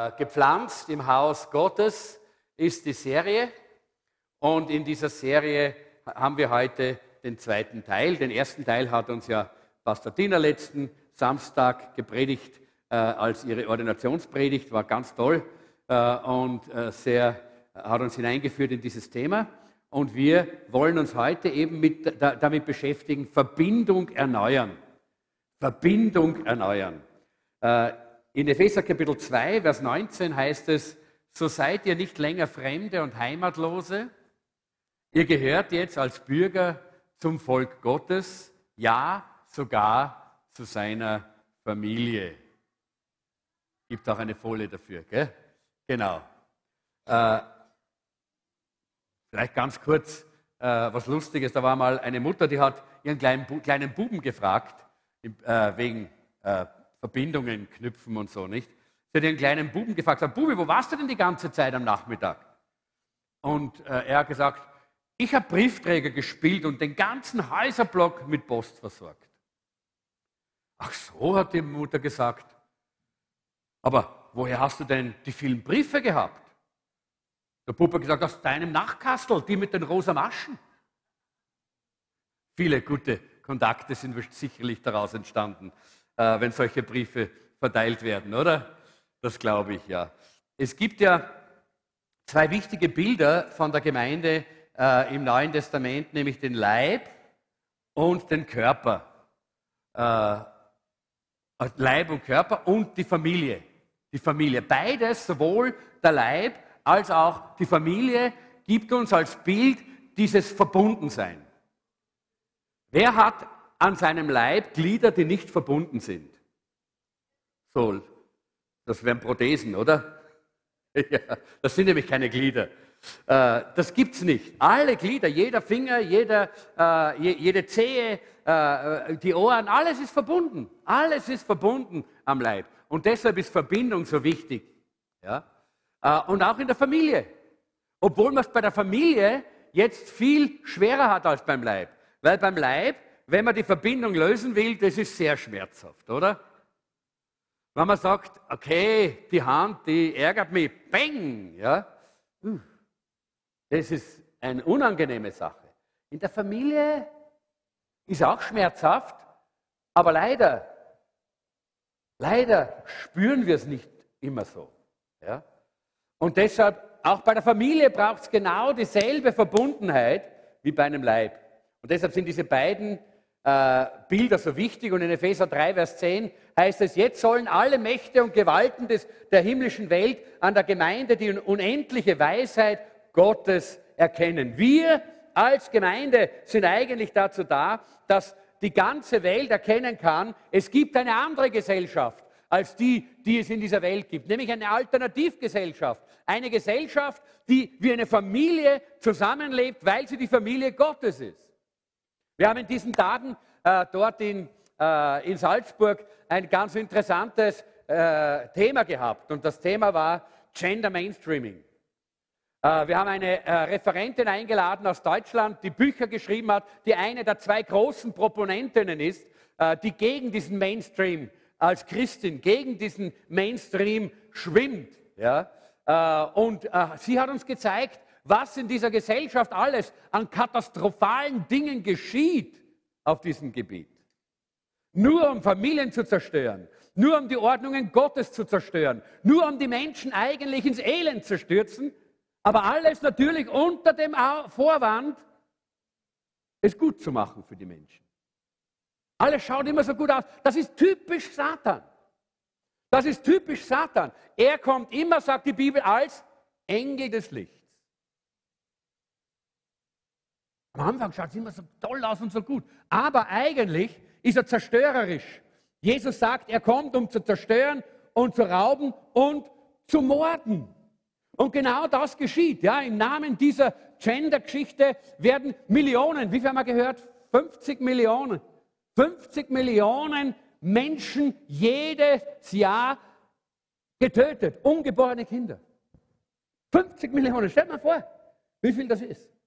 Äh, gepflanzt im Haus Gottes ist die Serie. Und in dieser Serie haben wir heute den zweiten Teil. Den ersten Teil hat uns ja Pastor Dina letzten Samstag gepredigt äh, als ihre Ordinationspredigt. War ganz toll äh, und äh, sehr, hat uns hineingeführt in dieses Thema. Und wir wollen uns heute eben mit, da, damit beschäftigen, Verbindung erneuern. Verbindung erneuern. In Epheser Kapitel 2, Vers 19 heißt es, so seid ihr nicht länger Fremde und Heimatlose. Ihr gehört jetzt als Bürger zum Volk Gottes, ja sogar zu seiner Familie. Gibt auch eine Folie dafür, gell? Genau. Äh, vielleicht ganz kurz äh, was Lustiges. Da war mal eine Mutter, die hat ihren kleinen, kleinen Buben gefragt, äh, wegen äh, Verbindungen knüpfen und so, nicht? Sie hat ihren kleinen Buben gefragt, sagt, Bubi, wo warst du denn die ganze Zeit am Nachmittag? Und äh, er hat gesagt, ich habe Briefträger gespielt und den ganzen Häuserblock mit Post versorgt. Ach so, hat die Mutter gesagt. Aber woher hast du denn die vielen Briefe gehabt? Der Bub hat gesagt, aus deinem Nachkastel, die mit den rosa Maschen. Viele gute Kontakte sind sicherlich daraus entstanden äh, wenn solche Briefe verteilt werden, oder? Das glaube ich ja. Es gibt ja zwei wichtige Bilder von der Gemeinde äh, im Neuen Testament, nämlich den Leib und den Körper. Äh, Leib und Körper und die Familie. Die Familie. Beides, sowohl der Leib als auch die Familie, gibt uns als Bild dieses Verbundensein. Wer hat an seinem Leib Glieder, die nicht verbunden sind. So, das wären Prothesen, oder? Ja, das sind nämlich keine Glieder. Äh, das gibt es nicht. Alle Glieder, jeder Finger, jeder, äh, jede Zehe, äh, die Ohren, alles ist verbunden. Alles ist verbunden am Leib. Und deshalb ist Verbindung so wichtig. Ja? Und auch in der Familie. Obwohl man es bei der Familie jetzt viel schwerer hat als beim Leib. Weil beim Leib wenn man die Verbindung lösen will, das ist sehr schmerzhaft, oder? Wenn man sagt, okay, die Hand, die ärgert mich, bang, ja, das ist eine unangenehme Sache. In der Familie ist auch schmerzhaft, aber leider, leider spüren wir es nicht immer so. Ja? Und deshalb, auch bei der Familie braucht es genau dieselbe Verbundenheit wie bei einem Leib. Und deshalb sind diese beiden äh, Bilder so wichtig. Und in Epheser 3, Vers 10 heißt es, jetzt sollen alle Mächte und Gewalten des, der himmlischen Welt an der Gemeinde die unendliche Weisheit Gottes erkennen. Wir als Gemeinde sind eigentlich dazu da, dass die ganze Welt erkennen kann, es gibt eine andere Gesellschaft als die, die es in dieser Welt gibt, nämlich eine Alternativgesellschaft. Eine Gesellschaft, die wie eine Familie zusammenlebt, weil sie die Familie Gottes ist. Wir haben in diesen Tagen äh, dort in, äh, in Salzburg ein ganz interessantes äh, Thema gehabt und das Thema war Gender Mainstreaming. Äh, wir haben eine äh, Referentin eingeladen aus Deutschland, die Bücher geschrieben hat, die eine der zwei großen Proponentinnen ist, äh, die gegen diesen Mainstream als Christin, gegen diesen Mainstream schwimmt. Ja? Und sie hat uns gezeigt, was in dieser Gesellschaft alles an katastrophalen Dingen geschieht auf diesem Gebiet. Nur um Familien zu zerstören, nur um die Ordnungen Gottes zu zerstören, nur um die Menschen eigentlich ins Elend zu stürzen, aber alles natürlich unter dem Vorwand, es gut zu machen für die Menschen. Alles schaut immer so gut aus. Das ist typisch Satan. Das ist typisch Satan. Er kommt immer, sagt die Bibel, als Engel des Lichts. Am Anfang schaut es immer so toll aus und so gut. Aber eigentlich ist er zerstörerisch. Jesus sagt, er kommt, um zu zerstören und zu rauben und zu morden. Und genau das geschieht. Ja, Im Namen dieser Gender-Geschichte werden Millionen, wie viel haben wir gehört? 50 Millionen. 50 Millionen Menschen jedes Jahr getötet. Ungeborene Kinder. 50 Millionen. Stellt mal vor, wie viel das ist.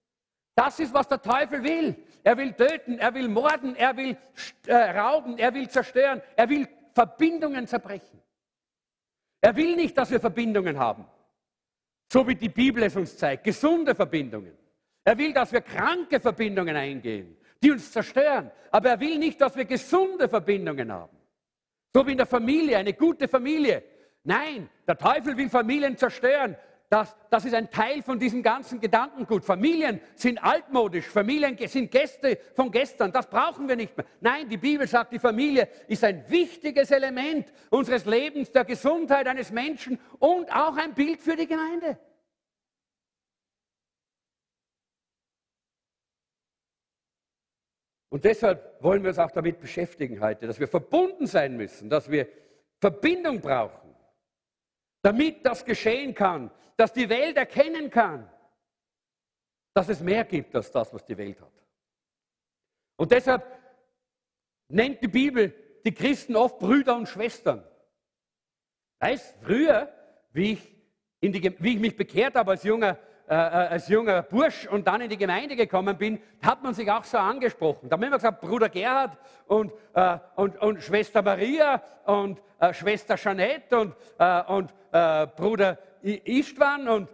Das ist, was der Teufel will. Er will töten, er will morden, er will äh, rauben, er will zerstören, er will Verbindungen zerbrechen. Er will nicht, dass wir Verbindungen haben, so wie die Bibel es uns zeigt, gesunde Verbindungen. Er will, dass wir kranke Verbindungen eingehen, die uns zerstören. Aber er will nicht, dass wir gesunde Verbindungen haben. So wie in der Familie, eine gute Familie. Nein, der Teufel will Familien zerstören. Das, das ist ein Teil von diesem ganzen Gedankengut. Familien sind altmodisch, Familien sind Gäste von gestern. Das brauchen wir nicht mehr. Nein, die Bibel sagt, die Familie ist ein wichtiges Element unseres Lebens, der Gesundheit eines Menschen und auch ein Bild für die Gemeinde. Und deshalb wollen wir uns auch damit beschäftigen heute, dass wir verbunden sein müssen, dass wir Verbindung brauchen, damit das geschehen kann, dass die Welt erkennen kann, dass es mehr gibt als das, was die Welt hat. Und deshalb nennt die Bibel die Christen oft Brüder und Schwestern. Weißt, früher, wie ich, die, wie ich mich bekehrt habe als junger, äh, äh, als junger Bursch und dann in die Gemeinde gekommen bin, hat man sich auch so angesprochen. Da haben wir immer gesagt, Bruder Gerhard und, äh, und, und Schwester Maria und äh, Schwester Jeanette und, äh, und äh, Bruder Istvan und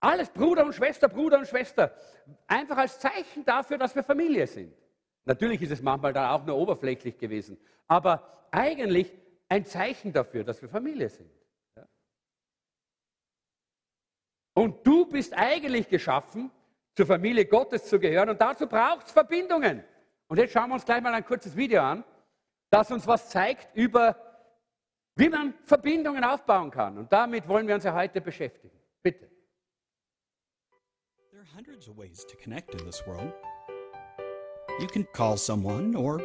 alles Bruder und Schwester, Bruder und Schwester. Einfach als Zeichen dafür, dass wir Familie sind. Natürlich ist es manchmal dann auch nur oberflächlich gewesen, aber eigentlich ein Zeichen dafür, dass wir Familie sind. Ja. Und du bist eigentlich geschaffen, zur Familie Gottes zu gehören und dazu braucht es Verbindungen. Und jetzt schauen wir uns gleich mal ein kurzes Video an, das uns was zeigt über wie man Verbindungen aufbauen kann. Und damit wollen wir uns ja heute beschäftigen. Bitte. There are hundreds of ways to connect in this world. You can call someone or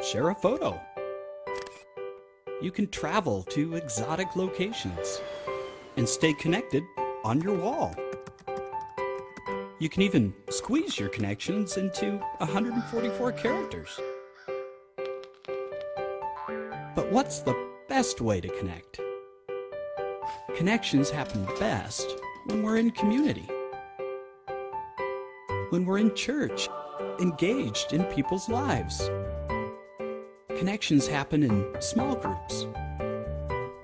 share a photo. You can travel to exotic locations and stay connected on your wall. You can even squeeze your connections into 144 characters. But what's the best way to connect. Connections happen best when we're in community, when we're in church, engaged in people's lives. Connections happen in small groups,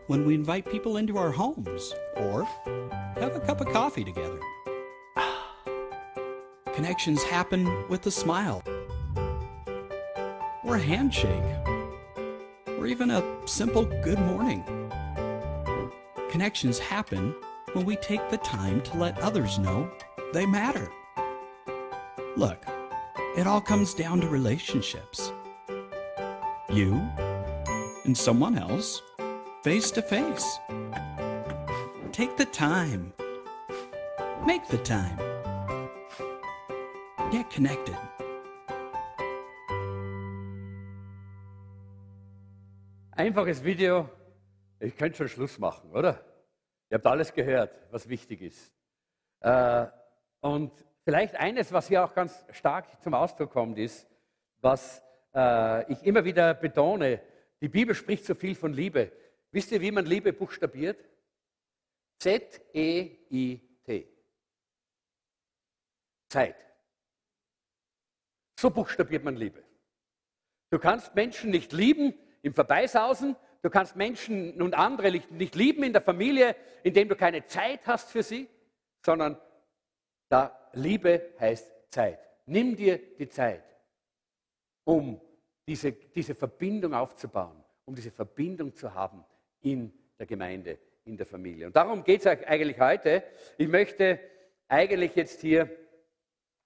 when we invite people into our homes or have a cup of coffee together. Connections happen with a smile or a handshake or even a simple good morning. Connections happen when we take the time to let others know they matter. Look, it all comes down to relationships. You and someone else, face to face. Take the time. Make the time. Get connected. Einfaches Video. Ich könnte schon Schluss machen, oder? Ihr habt alles gehört, was wichtig ist. Äh, und vielleicht eines, was hier auch ganz stark zum Ausdruck kommt, ist, was äh, ich immer wieder betone, die Bibel spricht so viel von Liebe. Wisst ihr, wie man Liebe buchstabiert? Z-E-I-T. Zeit. So buchstabiert man Liebe. Du kannst Menschen nicht lieben, im Vorbeisausen. Du kannst Menschen und andere nicht lieben in der Familie, indem du keine Zeit hast für sie, sondern da Liebe heißt Zeit. Nimm dir die Zeit, um diese, diese Verbindung aufzubauen, um diese Verbindung zu haben in der Gemeinde, in der Familie. Und darum geht es eigentlich heute. Ich möchte eigentlich jetzt hier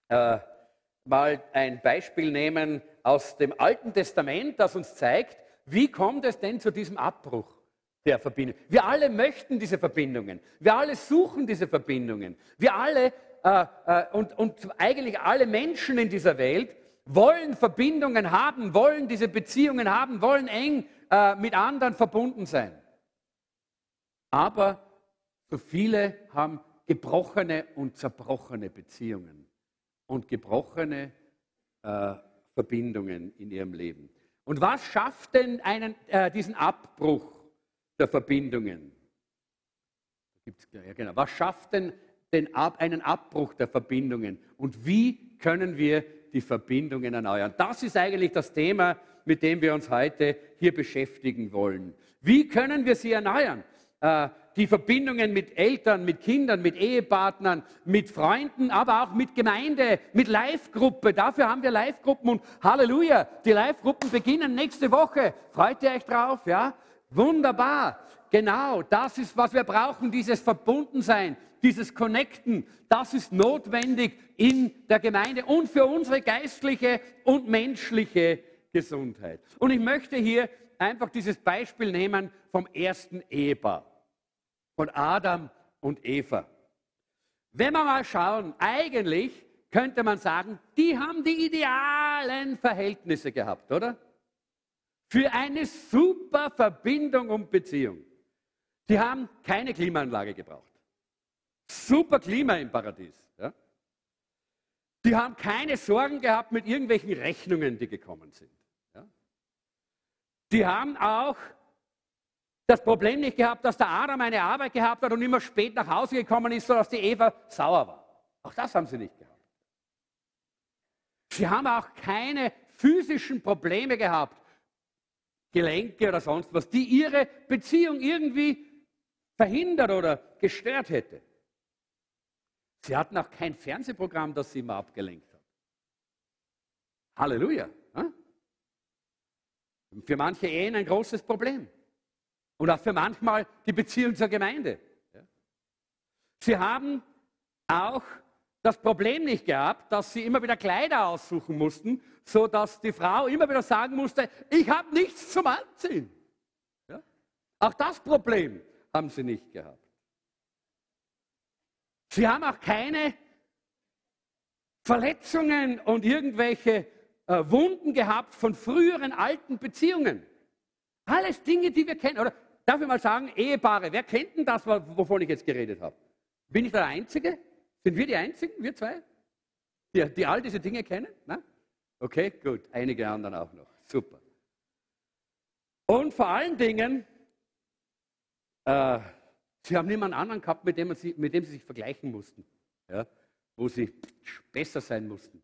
äh, mal ein Beispiel nehmen aus dem Alten Testament, das uns zeigt, wie kommt es denn zu diesem Abbruch der Verbindung? Wir alle möchten diese Verbindungen. Wir alle suchen diese Verbindungen. Wir alle äh, äh, und, und eigentlich alle Menschen in dieser Welt wollen Verbindungen haben, wollen diese Beziehungen haben, wollen eng äh, mit anderen verbunden sein. Aber so viele haben gebrochene und zerbrochene Beziehungen und gebrochene äh, Verbindungen in ihrem Leben. Und was schafft denn einen, äh, diesen Abbruch der Verbindungen? Ja, genau. Was schafft denn den Ab, einen Abbruch der Verbindungen? Und wie können wir die Verbindungen erneuern? Das ist eigentlich das Thema, mit dem wir uns heute hier beschäftigen wollen. Wie können wir sie erneuern? Äh, die Verbindungen mit Eltern, mit Kindern, mit Ehepartnern, mit Freunden, aber auch mit Gemeinde, mit Live-Gruppe. Dafür haben wir Live-Gruppen und Halleluja, die Live-Gruppen beginnen nächste Woche. Freut ihr euch drauf? Ja? Wunderbar. Genau, das ist, was wir brauchen, dieses Verbundensein, dieses Connecten. Das ist notwendig in der Gemeinde und für unsere geistliche und menschliche Gesundheit. Und ich möchte hier einfach dieses Beispiel nehmen vom ersten Ehepaar von Adam und Eva. Wenn wir mal schauen, eigentlich könnte man sagen, die haben die idealen Verhältnisse gehabt, oder? Für eine super Verbindung und Beziehung. Die haben keine Klimaanlage gebraucht. Super Klima im Paradies. Ja? Die haben keine Sorgen gehabt mit irgendwelchen Rechnungen, die gekommen sind. Ja? Die haben auch das Problem nicht gehabt, dass der Adam eine Arbeit gehabt hat und immer spät nach Hause gekommen ist, sodass die Eva sauer war. Auch das haben sie nicht gehabt. Sie haben auch keine physischen Probleme gehabt, Gelenke oder sonst was, die ihre Beziehung irgendwie verhindert oder gestört hätte. Sie hatten auch kein Fernsehprogramm, das sie immer abgelenkt hat. Halleluja. Für manche Ehen ein großes Problem. Und auch für manchmal die Beziehung zur Gemeinde. Sie haben auch das Problem nicht gehabt, dass sie immer wieder Kleider aussuchen mussten, so dass die Frau immer wieder sagen musste, ich habe nichts zum Anziehen. Ja? Auch das Problem haben sie nicht gehabt. Sie haben auch keine Verletzungen und irgendwelche äh, Wunden gehabt von früheren alten Beziehungen. Alles Dinge, die wir kennen. Oder darf ich mal sagen, Ehepaare, wer kennt denn das, wovon ich jetzt geredet habe? Bin ich der Einzige? Sind wir die Einzigen, wir zwei, die, die all diese Dinge kennen? Na? Okay, gut, einige anderen auch noch. Super. Und vor allen Dingen, äh, sie haben niemanden anderen gehabt, mit dem, sie, mit dem sie sich vergleichen mussten, ja? wo sie besser sein mussten.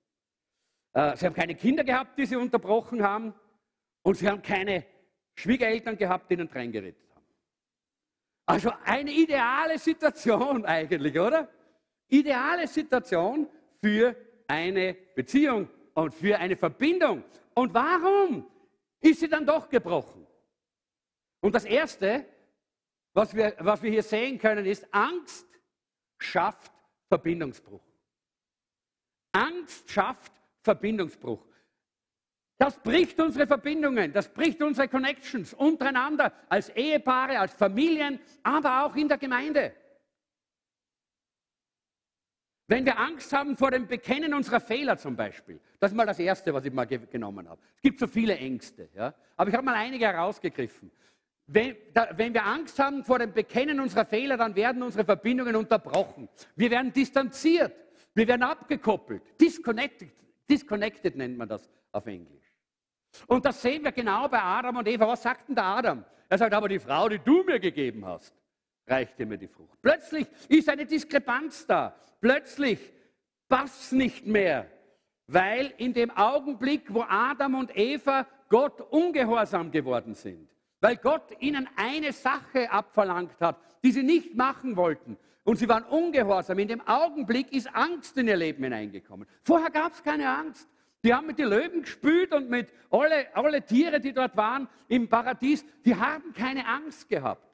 Äh, sie haben keine Kinder gehabt, die sie unterbrochen haben. Und sie haben keine Schwiegereltern gehabt, die ihnen reingeredet also eine ideale Situation eigentlich, oder? Ideale Situation für eine Beziehung und für eine Verbindung. Und warum ist sie dann doch gebrochen? Und das Erste, was wir, was wir hier sehen können, ist, Angst schafft Verbindungsbruch. Angst schafft Verbindungsbruch. Das bricht unsere Verbindungen, das bricht unsere Connections untereinander, als Ehepaare, als Familien, aber auch in der Gemeinde. Wenn wir Angst haben vor dem Bekennen unserer Fehler zum Beispiel, das ist mal das Erste, was ich mal genommen habe. Es gibt so viele Ängste, ja? aber ich habe mal einige herausgegriffen. Wenn, da, wenn, wir Angst haben vor dem Bekennen unserer Fehler, dann werden unsere Verbindungen unterbrochen. Wir werden distanziert, wir werden abgekoppelt. Disconnected, disconnected nennt man das auf Englisch. Und das sehen wir genau bei Adam und Eva. Was sagt denn der Adam? Er sagt, aber die Frau, die du mir gegeben hast, reichte mir die Frucht. Plötzlich ist eine Diskrepanz da. Plötzlich passt nicht mehr, weil in dem Augenblick, wo Adam und Eva Gott ungehorsam geworden sind, weil Gott ihnen eine Sache abverlangt hat, die sie nicht machen wollten, und sie waren ungehorsam, in dem Augenblick ist Angst in ihr Leben hineingekommen. Vorher gab es keine Angst. Die haben mit den Löwen gespült und mit alle, alle Tiere, die dort waren im Paradies, die haben keine Angst gehabt.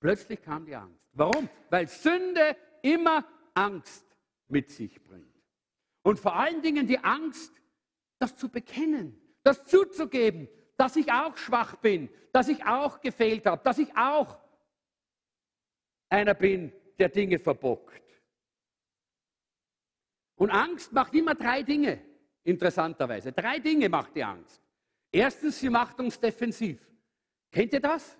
Plötzlich kam die Angst. Warum? Weil Sünde immer Angst mit sich bringt. Und vor allen Dingen die Angst, das zu bekennen, das zuzugeben, dass ich auch schwach bin, dass ich auch gefehlt habe, dass ich auch einer bin, der Dinge verbockt. Und Angst macht immer drei Dinge interessanterweise. Drei Dinge macht die Angst. Erstens, sie macht uns defensiv. Kennt ihr das?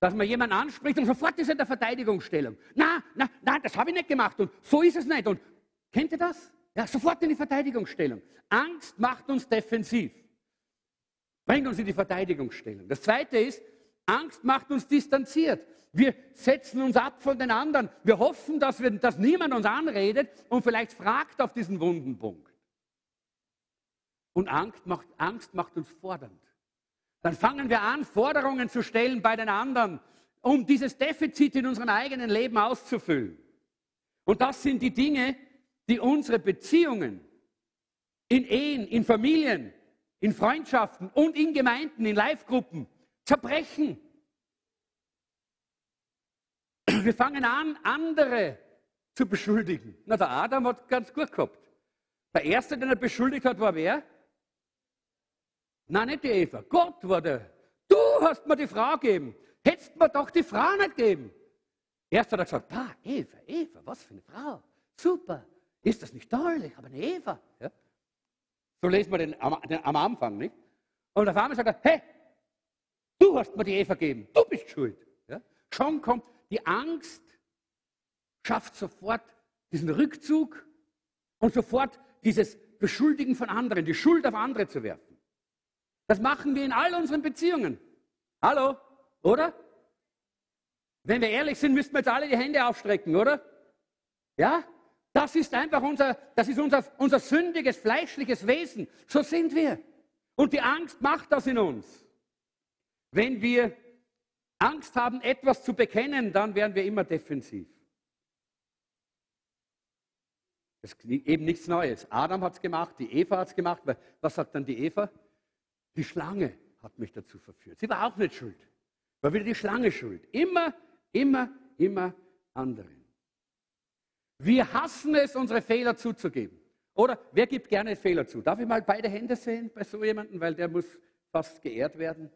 Dass man jemanden anspricht und sofort ist er in der Verteidigungsstellung. Na, na, na, das habe ich nicht gemacht und so ist es nicht. Und kennt ihr das? Ja, sofort in die Verteidigungsstellung. Angst macht uns defensiv. Bringt uns in die Verteidigungsstellung. Das zweite ist, Angst macht uns distanziert. Wir setzen uns ab von den anderen. Wir hoffen, dass, wir, dass niemand uns anredet und vielleicht fragt auf diesen wunden Punkt. Und Angst macht, Angst macht uns fordernd. Dann fangen wir an, Forderungen zu stellen bei den anderen. um dieses Defizit in unserem eigenen Leben auszufüllen. Und das sind die Dinge, die unsere Beziehungen in Ehen, in Familien, in Freundschaften und in Gemeinden, in Live-Gruppen zerbrechen. Wir fangen an, andere zu beschuldigen. Na, der Adam hat ganz gut gehabt. Der Erste, den er beschuldigt hat, war wer? Nein, nicht die Eva. Gott war der. Du hast mir die Frau gegeben. Hättest mir doch die Frau nicht gegeben. Erst hat er gesagt, ah, Eva, Eva, was für eine Frau. Super. Ist das nicht toll? Ich habe eine Eva. Ja? So lesen wir den am, den am, Anfang, nicht? Und auf einmal sagt er, hey, du hast mir die Eva gegeben. Du bist schuld. Ja? Schon kommt die Angst, schafft sofort diesen Rückzug und sofort dieses Beschuldigen von anderen, die Schuld auf andere zu werfen. Das machen wir in all unseren Beziehungen. Hallo? Oder? Wenn wir ehrlich sind, müssten wir jetzt alle die Hände aufstrecken, oder? Ja? Das ist einfach unser, das ist unser, unser sündiges, fleischliches Wesen. So sind wir. Und die Angst macht das in uns. Wenn wir Angst haben, etwas zu bekennen, dann werden wir immer defensiv. Das ist eben nichts Neues. Adam hat es gemacht, die Eva hat es gemacht. Was sagt dann die Eva? Die Schlange hat mich dazu verführt. Sie war auch nicht schuld. War wieder die Schlange schuld. Immer, immer, immer anderen. Wir hassen es, unsere Fehler zuzugeben. Oder wer gibt gerne Fehler zu? Darf ich mal beide Hände sehen bei so jemandem, weil der muss fast geehrt werden?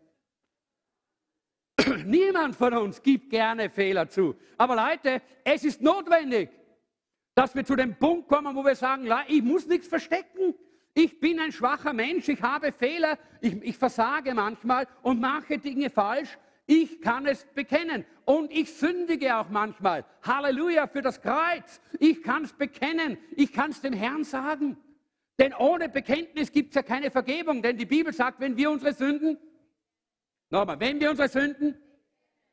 Niemand von uns gibt gerne Fehler zu. Aber Leute, es ist notwendig, dass wir zu dem Punkt kommen, wo wir sagen, ich muss nichts verstecken. Ich bin ein schwacher Mensch, ich habe Fehler, ich, ich versage manchmal und mache Dinge falsch. Ich kann es bekennen und ich sündige auch manchmal. Halleluja für das Kreuz. Ich kann es bekennen. Ich kann es dem Herrn sagen. Denn ohne Bekenntnis gibt es ja keine Vergebung. Denn die Bibel sagt, wenn wir unsere Sünden, nochmal, wenn wir unsere Sünden,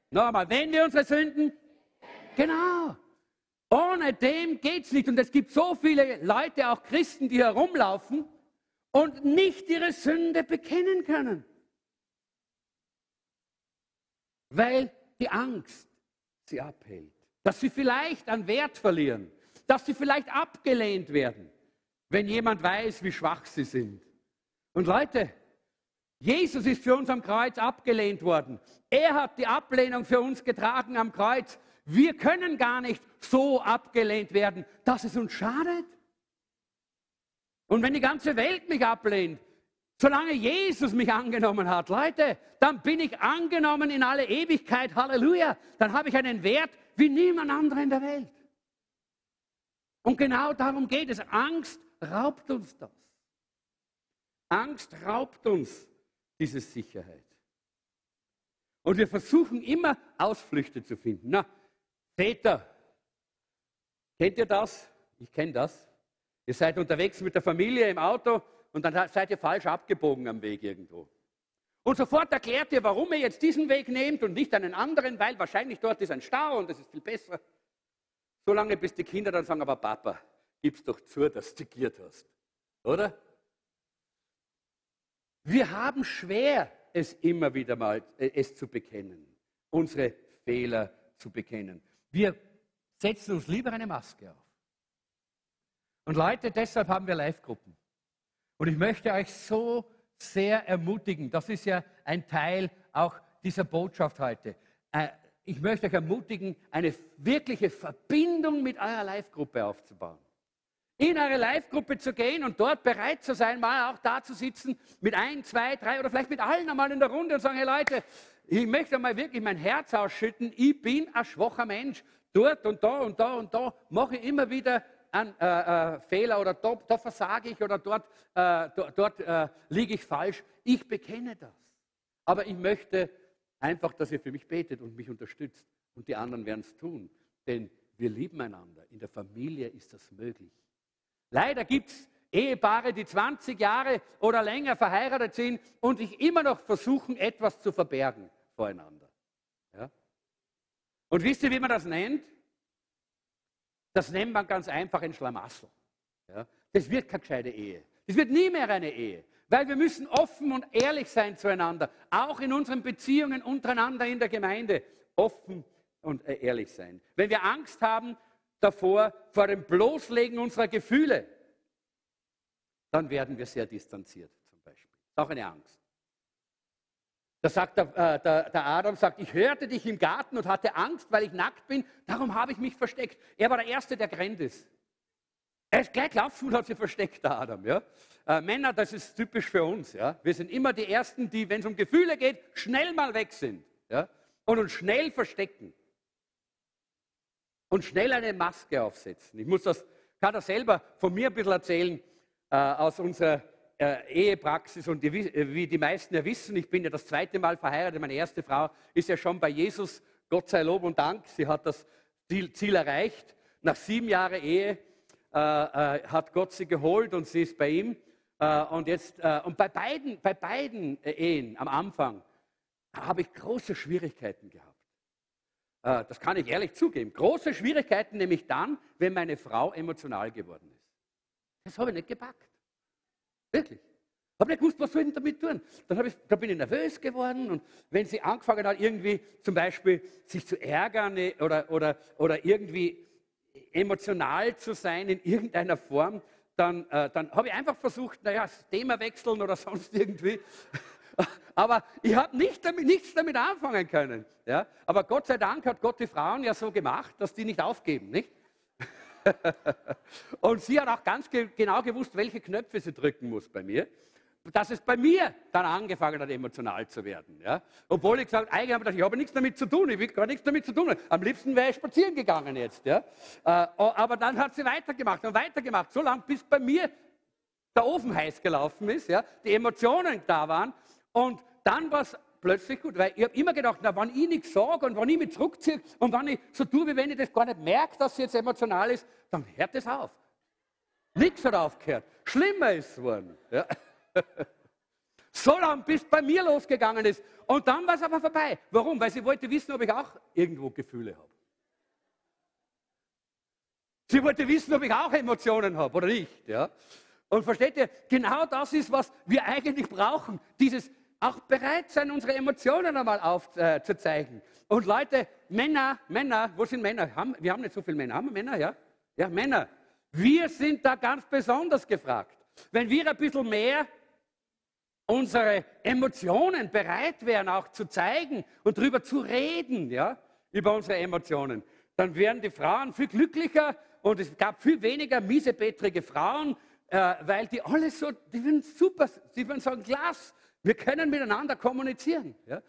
nochmal, wenn wir unsere Sünden, genau. Ohne dem geht es nicht. Und es gibt so viele Leute, auch Christen, die herumlaufen und nicht ihre Sünde bekennen können weil die Angst sie abhält. Dass sie vielleicht an Wert verlieren, dass sie vielleicht abgelehnt werden, wenn jemand weiß, wie schwach sie sind. Und Leute, Jesus ist für uns am Kreuz abgelehnt worden. Er hat die Ablehnung für uns getragen am Kreuz. Wir können gar nicht so abgelehnt werden, dass es uns schadet. Und wenn die ganze Welt mich ablehnt, Solange Jesus mich angenommen hat, Leute, dann bin ich angenommen in alle Ewigkeit. Halleluja. Dann habe ich einen Wert wie niemand anderer in der Welt. Und genau darum geht es. Angst raubt uns das. Angst raubt uns diese Sicherheit. Und wir versuchen immer Ausflüchte zu finden. Na, Väter, kennt ihr das? Ich kenne das. Ihr seid unterwegs mit der Familie im Auto und dann seid ihr falsch abgebogen am Weg irgendwo. Und sofort erklärt ihr, warum ihr jetzt diesen Weg nehmt und nicht einen anderen, weil wahrscheinlich dort ist ein Stau und das ist viel besser. Solange bis die Kinder dann sagen, aber Papa, gib's doch zu, dass du giert hast. Oder? Wir haben schwer, es immer wieder mal äh, es zu bekennen, unsere Fehler zu bekennen. Wir setzen uns lieber eine Maske auf. Und Leute, deshalb haben wir Live-Gruppen. Und ich möchte euch so sehr ermutigen, das ist ja ein Teil auch dieser Botschaft heute. Äh, ich möchte euch ermutigen, eine wirkliche Verbindung mit eurer Live-Gruppe aufzubauen. In eure Live-Gruppe zu gehen und dort bereit zu sein, mal auch da zu sitzen, mit ein, zwei, drei oder vielleicht mit allen einmal in der Runde und sagen, hey Leute, ich möchte mal wirklich mein Herz ausschütten, ich bin ein schwacher Mensch. Dort und da und da und da mache ich immer wieder an, äh, äh, Fehler oder da, da, versage ich oder dort, äh, dort äh, liege ich falsch. Ich bekenne das. Aber ich möchte einfach, dass ihr für mich betet und mich unterstützt. Und die anderen werden es tun. Denn wir lieben einander. In der Familie ist das möglich. Leider gibt es Ehepaare, die 20 Jahre oder länger verheiratet sind und sich immer noch versuchen, etwas zu verbergen voreinander. Ja? Und wisst ihr, wie man das nennt? Das nennt man ganz einfach ein Schlamassel. Ja? Das wird keine gescheite Ehe. Das wird nie mehr eine Ehe. Weil wir müssen offen und ehrlich sein zueinander, auch in unseren Beziehungen untereinander in der Gemeinde. offen und äh, ehrlich sein. Wenn wir Angst haben davor, vor dem Bloßlegen unserer Gefühle, dann werden wir sehr distanziert zum Beispiel. Auch eine Angst. Da sagt der, äh, der, der, Adam, sagt, ich hörte dich im Garten und hatte Angst, weil ich nackt bin, darum habe ich mich versteckt. Er war der Erste, der gerannt ist. Er ist gleich gelaufen und hat sich versteckt, der Adam. Ja? Äh, Männer, das ist typisch für uns. Ja? Wir sind immer die Ersten, die, wenn es um Gefühle geht, schnell mal weg sind ja? und uns schnell verstecken und schnell eine Maske aufsetzen. Ich muss das, kann das selber von mir ein bisschen erzählen äh, aus unserer äh, Ehepraxis und die, äh, wie die meisten ja wissen, ich bin ja das zweite Mal verheiratet, meine erste Frau ist ja schon bei Jesus, Gott sei Lob und Dank, sie hat das Ziel, Ziel erreicht. Nach sieben Jahren Ehe äh, äh, hat Gott sie geholt und sie ist bei ihm. Äh, und, jetzt, und bei beiden, bei beiden Ehen am Anfang habe ich große Schwierigkeiten gehabt. das kann ich ehrlich zugeben. Große Schwierigkeiten nämlich dann, wenn meine Frau emotional geworden ist. Das habe ich nicht gepackt. Wirklich. Ich habe nicht gewusst, was soll ich damit tun. Dann ich, da bin ich nervös geworden und wenn sie angefangen hat, irgendwie zum Beispiel sich zu ärgern oder, oder, oder irgendwie emotional zu sein in irgendeiner Form, dann, äh, dann habe ich einfach versucht, naja, das Thema wechseln oder sonst irgendwie. Aber ich habe nicht damit, nichts damit anfangen können. Ja? Aber Gott sei Dank hat Gott die Frauen ja so gemacht, dass die nicht aufgeben. Nicht? und sie hat auch ganz ge genau gewusst, welche Knöpfe sie drücken muss bei mir, dass es bei mir dann angefangen hat, emotional zu werden. Ja? Obwohl ich gesagt eigentlich habe ich, habe nichts damit zu tun, ich will gar nichts damit zu tun. Am liebsten wäre ich spazieren gegangen jetzt. Ja? Äh, aber dann hat sie weitergemacht und weitergemacht, so lange, bis bei mir der Ofen heiß gelaufen ist, ja? die Emotionen da waren. Und dann war es plötzlich gut, weil ich habe immer gedacht, na, wenn ich nichts sage und wenn ich mich zurückziehe und wenn ich so tue, wie wenn ich das gar nicht merke, dass es jetzt emotional ist, dann hört es auf. Nichts hat aufgehört. Schlimmer ist es geworden. Ja. so lange, bis bei mir losgegangen ist. Und dann war es aber vorbei. Warum? Weil sie wollte wissen, ob ich auch irgendwo Gefühle habe. Sie wollte wissen, ob ich auch Emotionen habe oder nicht. Ja? Und versteht ihr, genau das ist, was wir eigentlich brauchen. Dieses auch bereit sein, unsere Emotionen einmal aufzuzeigen. Äh, und Leute, Männer, Männer, wo sind Männer? Haben, wir haben nicht so viele Männer. Haben wir Männer, ja? Ja, Männer. Wir sind da ganz besonders gefragt. Wenn wir ein bisschen mehr unsere Emotionen bereit wären, auch zu zeigen und darüber zu reden, ja, über unsere Emotionen, dann wären die Frauen viel glücklicher und es gab viel weniger miesepetrige Frauen, äh, weil die alle so, die würden super, die würden sagen, Glas, wir können miteinander kommunizieren. Ja?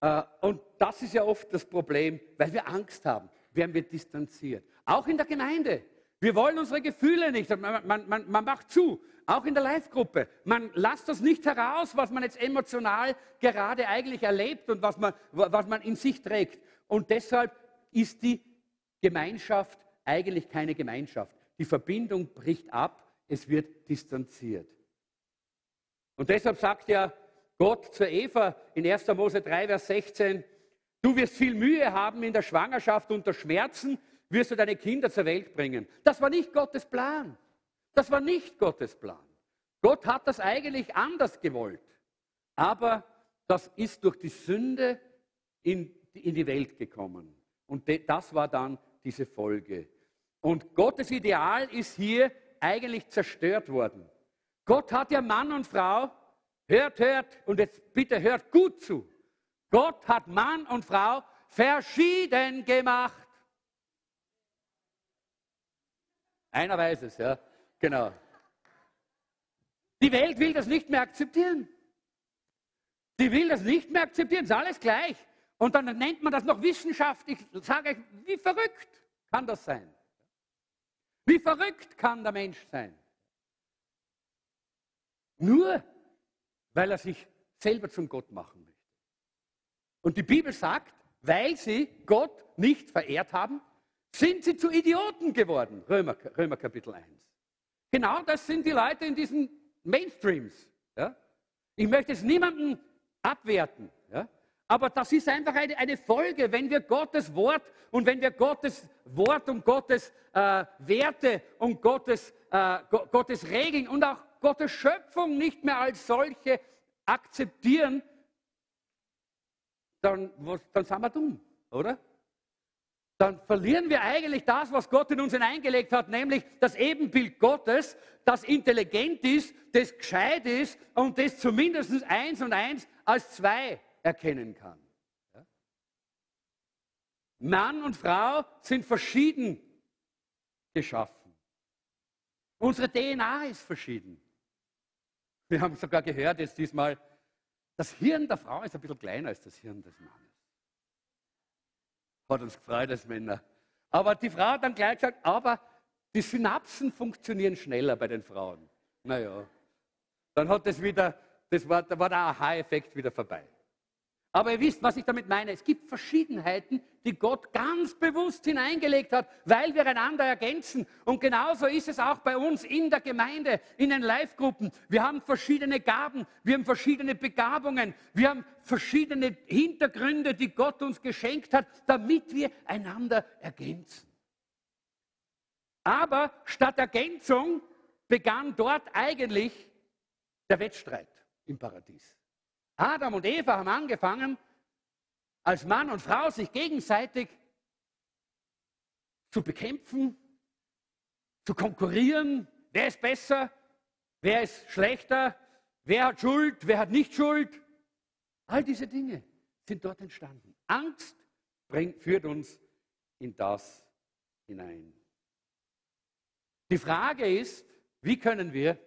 Äh, und das ist ja oft das Problem, weil wir Angst haben, werden wir distanziert. Auch in der Gemeinde. Wir wollen unsere Gefühle nicht. Man, man, man, man macht zu. Auch in der Live-Gruppe. Man lasst das nicht heraus, was man jetzt emotional gerade eigentlich erlebt und was man, was man in sich trägt. Und deshalb ist die Gemeinschaft eigentlich keine Gemeinschaft. Die Verbindung bricht ab, es wird distanziert. Und deshalb sagt ja Gott zur Eva in 1. Mose 3, Vers 16, du wirst viel Mühe haben in der Schwangerschaft unter Schmerzen, wirst du deine Kinder zur Welt bringen. Das war nicht Gottes Plan. Das war nicht Gottes Plan. Gott hat das eigentlich anders gewollt. Aber das ist durch die Sünde in, in die Welt gekommen. Und das war dann diese Folge. Und Gottes Ideal ist hier eigentlich zerstört worden. Gott hat ja Mann und Frau, hört, hört, und jetzt bitte hört gut zu. Gott hat Mann und Frau verschieden gemacht. Einer weiß es, ja, genau. Die Welt will das nicht mehr akzeptieren. Die will das nicht mehr akzeptieren, ist alles gleich. Und dann nennt man das noch Wissenschaft. Ich sage euch, wie verrückt kann das sein? Wie verrückt kann der Mensch sein? Nur weil er sich selber zum Gott machen möchte. Und die Bibel sagt, weil sie Gott nicht verehrt haben, sind sie zu Idioten geworden. Römer, Römer Kapitel 1. Genau das sind die Leute in diesen Mainstreams. Ja? Ich möchte es niemandem abwerten. Ja? Aber das ist einfach eine, eine, Folge, wenn wir Gottes Wort und wenn wir Gottes Wort und Gottes äh, Werte und Gottes, äh, Gottes Regeln und auch Gottes Schöpfung nicht mehr als solche akzeptieren, dann, was, dann sind wir dumm. oder? Dann verlieren wir eigentlich das, was Gott in uns hineingelegt hat, nämlich das Ebenbild Gottes, das intelligent ist, das gescheit ist und das zumindest eins und eins als zwei erkennen kann. Mann und Frau sind verschieden geschaffen. Unsere DNA ist verschieden. Wir haben sogar gehört jetzt diesmal, das Hirn der Frau ist ein bisschen kleiner als das Hirn des Mannes. Hat uns gefreut als Männer. Aber die Frau hat dann gleich gesagt, aber die Synapsen funktionieren schneller bei den Frauen. Naja, dann hat das wieder, das war, da war der Aha-Effekt wieder vorbei. Aber ihr wisst, was ich damit meine. Es gibt Verschiedenheiten, die Gott ganz bewusst hineingelegt hat, weil wir einander ergänzen. Und genauso ist es auch bei uns in der Gemeinde, in den Live-Gruppen. Wir haben verschiedene Gaben, wir haben verschiedene Begabungen, wir haben verschiedene Hintergründe, die Gott uns geschenkt hat, damit wir einander ergänzen. Aber statt Ergänzung begann dort eigentlich der Wettstreit im Paradies. Adam und Eva haben angefangen, als Mann und Frau sich gegenseitig zu bekämpfen, zu konkurrieren. Wer ist besser? Wer ist schlechter? Wer hat Schuld? Wer hat nicht Schuld? All diese Dinge sind dort entstanden. Angst bringt, führt uns in das hinein. Die Frage ist, wie können wir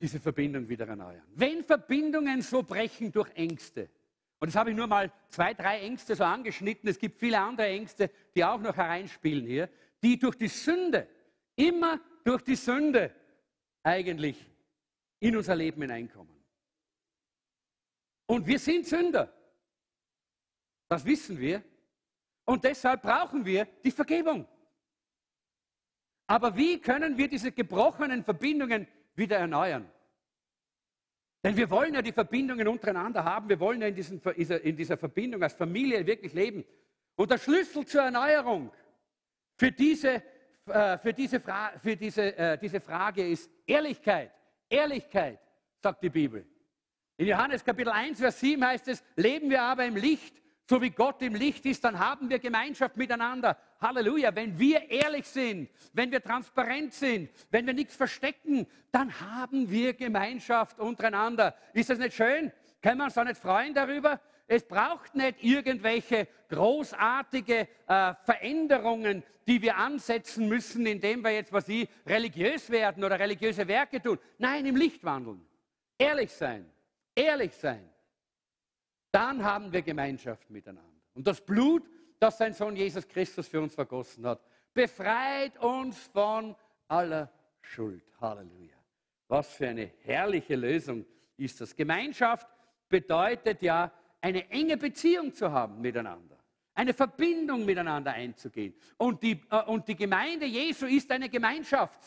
diese Verbindung wieder erneuern. Wenn Verbindungen so brechen durch Ängste, und das habe ich nur mal zwei, drei Ängste so angeschnitten, es gibt viele andere Ängste, die auch noch hereinspielen hier, die durch die Sünde, immer durch die Sünde eigentlich in unser Leben hineinkommen. Und wir sind Sünder. Das wissen wir. Und deshalb brauchen wir die Vergebung. Aber wie können wir diese gebrochenen Verbindungen wieder erneuern. Denn wir wollen ja die Verbindungen untereinander haben, wir wollen ja in, diesen, in dieser Verbindung als Familie wirklich leben. Und der Schlüssel zur Erneuerung für diese, äh, für diese, Fra für diese, äh, diese Frage ist Ehrlichkeit. Ehrlichkeit, sagt die Bibel. In Johannes Kapitel 1, Vers 7 heißt es, leben wir aber im Licht, so wie Gott im Licht ist, dann haben wir Gemeinschaft miteinander. Halleluja. Wenn wir ehrlich sind, wenn wir transparent sind, wenn wir nichts verstecken, dann haben wir Gemeinschaft untereinander. Ist das nicht schön? Können wir uns da nicht freuen darüber? Es braucht nicht irgendwelche großartige äh, Veränderungen, die wir ansetzen müssen, indem wir jetzt, was ich, religiös werden oder religiöse Werke tun. Nein, im Licht wandeln. Ehrlich sein. Ehrlich sein dann haben wir Gemeinschaft miteinander. Und das Blut, das sein Sohn Jesus Christus für uns vergossen hat, befreit uns von aller Schuld. Halleluja. Was für eine herrliche Lösung ist das. Gemeinschaft bedeutet ja, eine enge Beziehung zu haben miteinander, eine Verbindung miteinander einzugehen. Und die, äh, und die Gemeinde Jesu ist eine Gemeinschaft,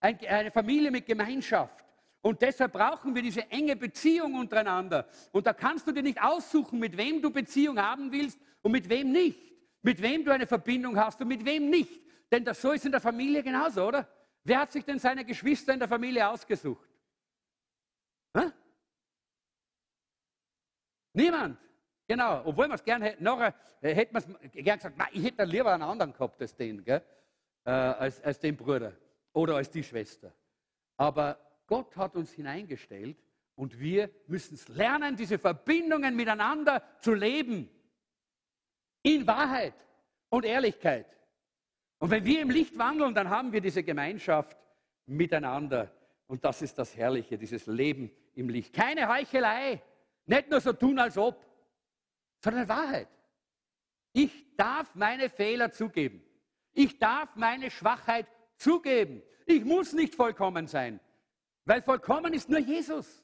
eine Familie mit Gemeinschaft. Und deshalb brauchen wir diese enge Beziehung untereinander. Und da kannst du dir nicht aussuchen, mit wem du Beziehung haben willst und mit wem nicht. Mit wem du eine Verbindung hast und mit wem nicht. Denn das so ist in der Familie genauso, oder? Wer hat sich denn seine Geschwister in der Familie ausgesucht? Hä? Niemand. Genau, obwohl wir es gerne hätten, nachher äh, hätten wir es gern gesagt, ich hätte lieber einen anderen gehabt als den, gell? Äh, als, als den Bruder oder als die Schwester. Aber Gott hat uns hineingestellt und wir müssen es lernen, diese Verbindungen miteinander zu leben. In Wahrheit und Ehrlichkeit. Und wenn wir im Licht wandeln, dann haben wir diese Gemeinschaft miteinander. Und das ist das Herrliche, dieses Leben im Licht. Keine Heuchelei. Nicht nur so tun, als ob, sondern Wahrheit. Ich darf meine Fehler zugeben. Ich darf meine Schwachheit zugeben. Ich muss nicht vollkommen sein. Weil vollkommen ist nur Jesus.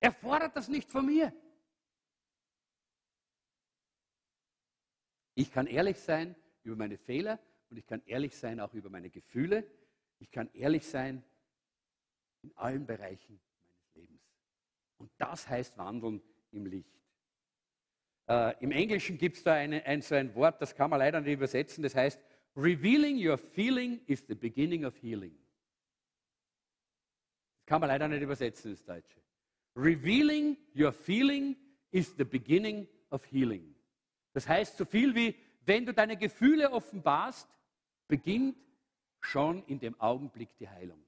Er fordert das nicht von mir. Ich kann ehrlich sein über meine Fehler und ich kann ehrlich sein auch über meine Gefühle. Ich kann ehrlich sein in allen Bereichen meines Lebens. Und das heißt Wandeln im Licht. Äh, Im Englischen gibt es da eine, ein, so ein Wort, das kann man leider nicht übersetzen, das heißt, Revealing your feeling is the beginning of healing. Kann man leider nicht übersetzen ins Deutsche. Revealing your feeling is the beginning of healing. Das heißt so viel wie, wenn du deine Gefühle offenbarst, beginnt schon in dem Augenblick die Heilung.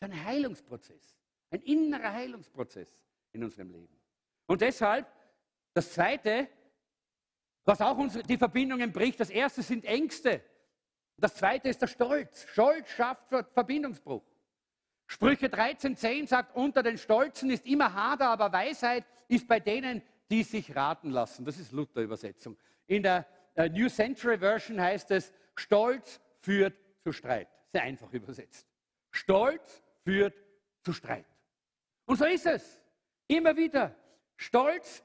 Ein Heilungsprozess, ein innerer Heilungsprozess in unserem Leben. Und deshalb, das Zweite, was auch uns die Verbindungen bricht, das Erste sind Ängste. Das Zweite ist der Stolz. Stolz schafft Verbindungsbruch. Sprüche 13,10 sagt, unter den Stolzen ist immer Hader, aber Weisheit ist bei denen, die sich raten lassen. Das ist Luther-Übersetzung. In der äh, New Century Version heißt es, Stolz führt zu Streit. Sehr einfach übersetzt. Stolz führt zu Streit. Und so ist es. Immer wieder. Stolz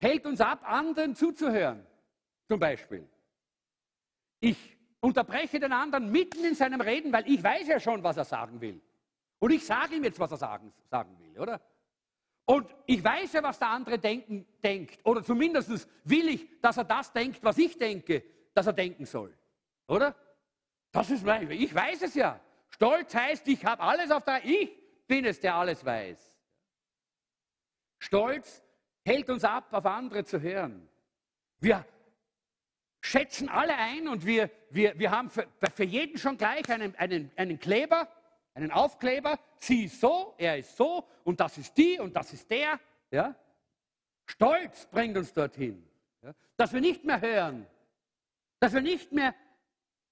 hält uns ab, anderen zuzuhören. Zum Beispiel. Ich unterbreche den anderen mitten in seinem Reden, weil ich weiß ja schon, was er sagen will. Und ich sage ihm jetzt, was er sagen, sagen will, oder? Und ich weiß ja, was der andere denken, denkt. Oder zumindest will ich, dass er das denkt, was ich denke, dass er denken soll. Oder? Das ist mein, ich weiß es ja. Stolz heißt, ich habe alles auf der, ich bin es, der alles weiß. Stolz hält uns ab, auf andere zu hören. Wir schätzen alle ein und wir, wir, wir haben für, für jeden schon gleich einen, einen, einen Kleber einen Aufkleber, sie ist so, er ist so und das ist die und das ist der. Ja? Stolz bringt uns dorthin, ja? dass wir nicht mehr hören, dass wir nicht mehr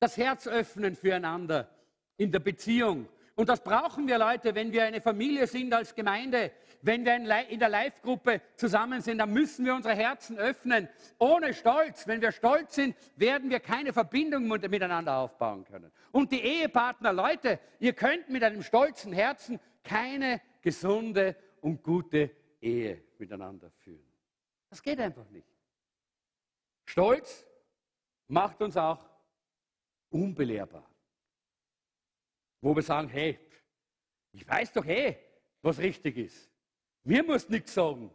das Herz öffnen füreinander in der Beziehung, und das brauchen wir, Leute, wenn wir eine Familie sind als Gemeinde, wenn wir in der Live-Gruppe zusammen sind, dann müssen wir unsere Herzen öffnen. Ohne Stolz. Wenn wir stolz sind, werden wir keine Verbindung miteinander aufbauen können. Und die Ehepartner, Leute, ihr könnt mit einem stolzen Herzen keine gesunde und gute Ehe miteinander führen. Das geht einfach nicht. Stolz macht uns auch unbelehrbar wo wir sagen, hey, ich weiß doch eh, was richtig ist. Mir muss nichts sagen.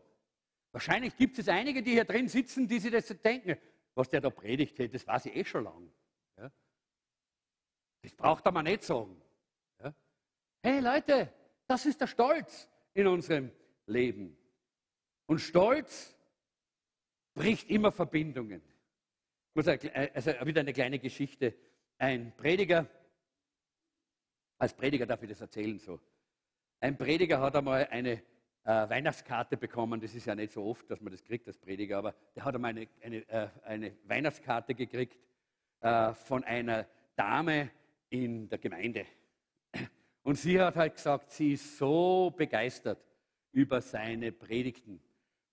Wahrscheinlich gibt es einige, die hier drin sitzen, die sich das denken, was der da predigt, hey, das weiß ich eh schon lange. Ja? Das braucht er mal nicht sagen. Ja? Hey Leute, das ist der Stolz in unserem Leben. Und Stolz bricht immer Verbindungen. Ich muss also wieder eine kleine Geschichte. Ein Prediger als Prediger darf ich das erzählen so. Ein Prediger hat einmal eine äh, Weihnachtskarte bekommen. Das ist ja nicht so oft, dass man das kriegt als Prediger, aber der hat einmal eine, eine, äh, eine Weihnachtskarte gekriegt äh, von einer Dame in der Gemeinde. Und sie hat halt gesagt, sie ist so begeistert über seine Predigten.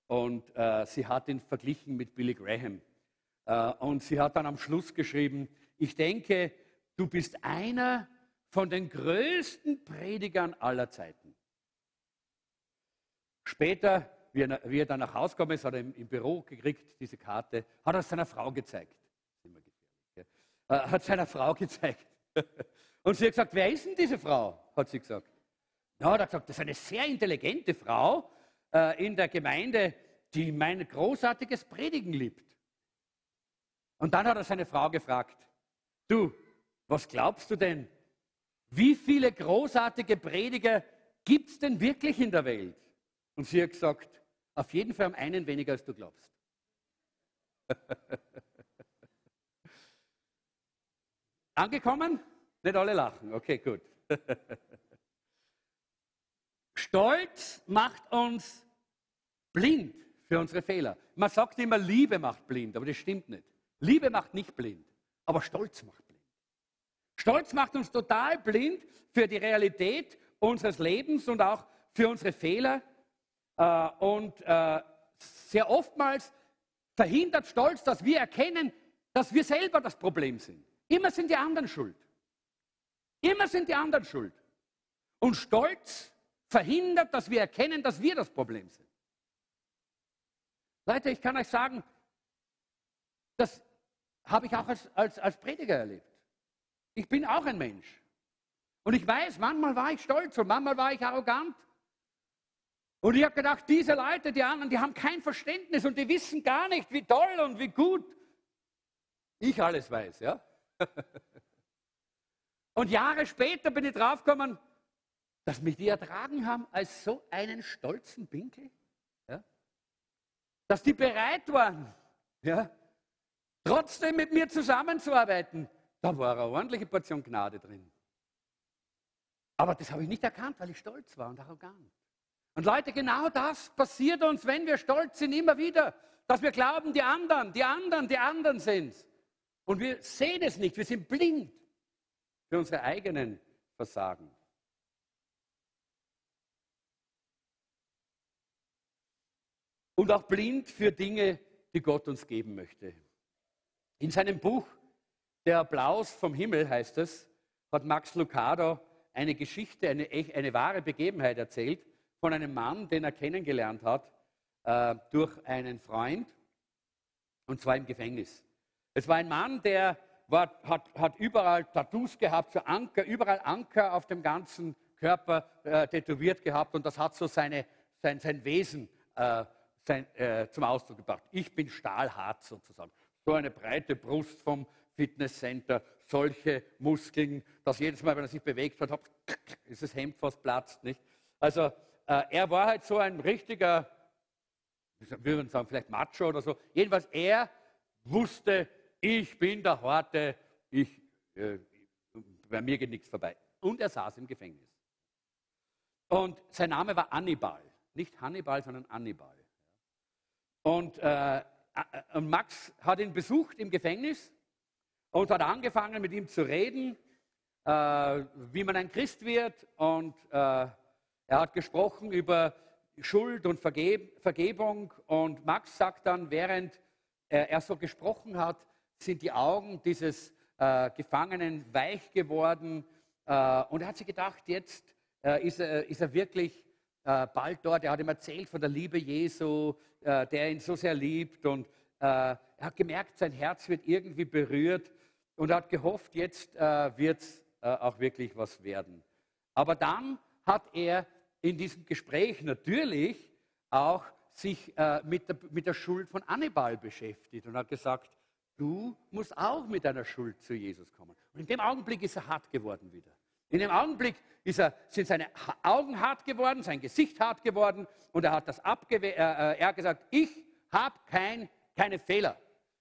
Und äh, sie hat ihn verglichen mit Billy Graham. Äh, und sie hat dann am Schluss geschrieben, ich denke, du bist einer von den größten Predigern aller Zeiten. Später, wie er, dann nach Hause gekommen ist, hat er im, Büro gekriegt, diese Karte, hat er seiner Frau gezeigt. Ja. Äh, hat seiner Frau gezeigt. Und sie hat gesagt, wer ist denn diese Frau? Hat sie gesagt. Ja, hat er gesagt, das ist eine sehr intelligente Frau äh, in der Gemeinde, die mein großartiges Predigen liebt. Und dann hat er seine Frau gefragt, du, was glaubst du denn, wie viele großartige Prediger gibt es denn wirklich in der Welt? Und sie hat gesagt, auf jeden Fall um einen weniger, als du glaubst. Angekommen? Nicht alle lachen. Okay, gut. Stolz macht uns blind für unsere Fehler. Man sagt immer, Liebe macht blind, aber das stimmt nicht. Liebe macht nicht blind, aber Stolz macht. Stolz macht uns total blind für die Realität unseres Lebens und auch für unsere Fehler. Äh, und äh, sehr oftmals verhindert Stolz, dass wir erkennen, dass wir selber das Problem sind. Immer sind die anderen schuld. Immer sind die anderen schuld. Und Stolz verhindert, dass wir erkennen, dass wir das Problem sind. Leute, ich kann euch sagen, das habe ich auch als, als, als Prediger erlebt. Ich bin auch ein Mensch. Und ich weiß, manchmal war ich stolz und manchmal war ich arrogant. Und ich habe gedacht, diese Leute, die anderen, die haben kein Verständnis und die wissen gar nicht, wie toll und wie gut ich alles weiß. Ja? und Jahre später bin ich draufgekommen, dass mich die ertragen haben als so einen stolzen Pinkel. Ja? dass die bereit waren, ja, trotzdem mit mir zusammenzuarbeiten. Da war eine ordentliche Portion Gnade drin. Aber das habe ich nicht erkannt, weil ich stolz war und arrogant. Und Leute, genau das passiert uns, wenn wir stolz sind, immer wieder, dass wir glauben, die anderen, die anderen, die anderen sind. Und wir sehen es nicht, wir sind blind für unsere eigenen Versagen. Und auch blind für Dinge, die Gott uns geben möchte. In seinem Buch Der Applaus vom Himmel heißt es, hat Max Lucado eine Geschichte, eine, eine wahre Begebenheit erzählt von einem Mann, den er kennengelernt hat äh, durch einen Freund, und zwar im Gefängnis. Es war ein Mann, der war, hat, hat, überall Tattoos gehabt, so Anker, überall Anker auf dem ganzen Körper äh, tätowiert gehabt und das hat so seine, sein, sein Wesen äh, sein, äh, zum Ausdruck gebracht. Ich bin stahlhart sozusagen. So eine breite Brust vom Fitnesscenter, solche Muskeln, dass jedes Mal, wenn er sich bewegt hat, ist das Hemd fast platzt. Nicht? Also äh, er war halt so ein richtiger, wir würden sagen, vielleicht Macho oder so. Jedenfalls, er wusste, ich bin der Horte, ich, äh, bei mir geht nichts vorbei. Und er saß im Gefängnis. Und sein Name war Annibal. Nicht Hannibal, sondern Annibal. Und, äh, und Max hat ihn besucht im Gefängnis und hat angefangen mit ihm zu reden, äh, wie man ein Christ wird. Und äh, er hat gesprochen über Schuld und Vergeb Vergebung. Und Max sagt dann, während er, er, so gesprochen hat, sind die Augen dieses äh, Gefangenen weich geworden. Äh, und er hat sich gedacht, jetzt äh, ist er, ist, er, wirklich äh, bald dort. Er hat ihm erzählt von der Liebe Jesu, der ihn so sehr liebt. Und er hat gemerkt, sein Herz wird irgendwie berührt und hat gehofft, jetzt äh, wird es äh, auch wirklich was werden. Aber dann hat er in diesem Gespräch natürlich auch sich äh, mit, der, mit der Schuld von Annibal beschäftigt und hat gesagt, du musst auch mit deiner Schuld zu Jesus kommen. Und in dem Augenblick ist er hart geworden wieder. In dem Augenblick er, sind seine Augen hart geworden, sein Gesicht hart geworden und er hat das abgewehrt. Äh, äh, er hat gesagt, ich habe kein, keine Fehler.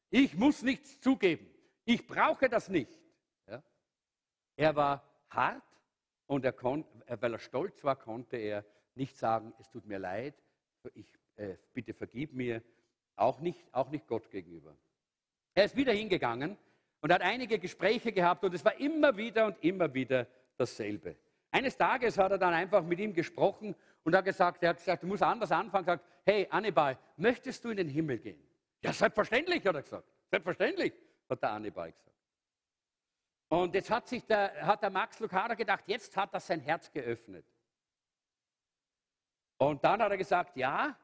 Ich muss nichts zugeben. Ich brauche das nicht. Ja? Er war hart und er kon, äh, weil er stolz war, konnte er nicht sagen, es tut mir leid, ich, äh, bitte vergib mir, auch nicht, auch nicht Gott gegenüber. Er ist wieder hingegangen und hat einige Gespräche gehabt und es war immer wieder und immer wieder dasselbe. Eines Tages hat er dann einfach mit ihm gesprochen und hat gesagt, er hat gesagt, du musst anders anfangen, gesagt, hey Annibal, möchtest du in den Himmel gehen? Ja, selbstverständlich, hat er gesagt. Selbstverständlich hat der Annibal gesagt. Und jetzt hat sich der, hat der Max Lucado gedacht, jetzt hat er sein Herz geöffnet. Und dann hat er gesagt, ja,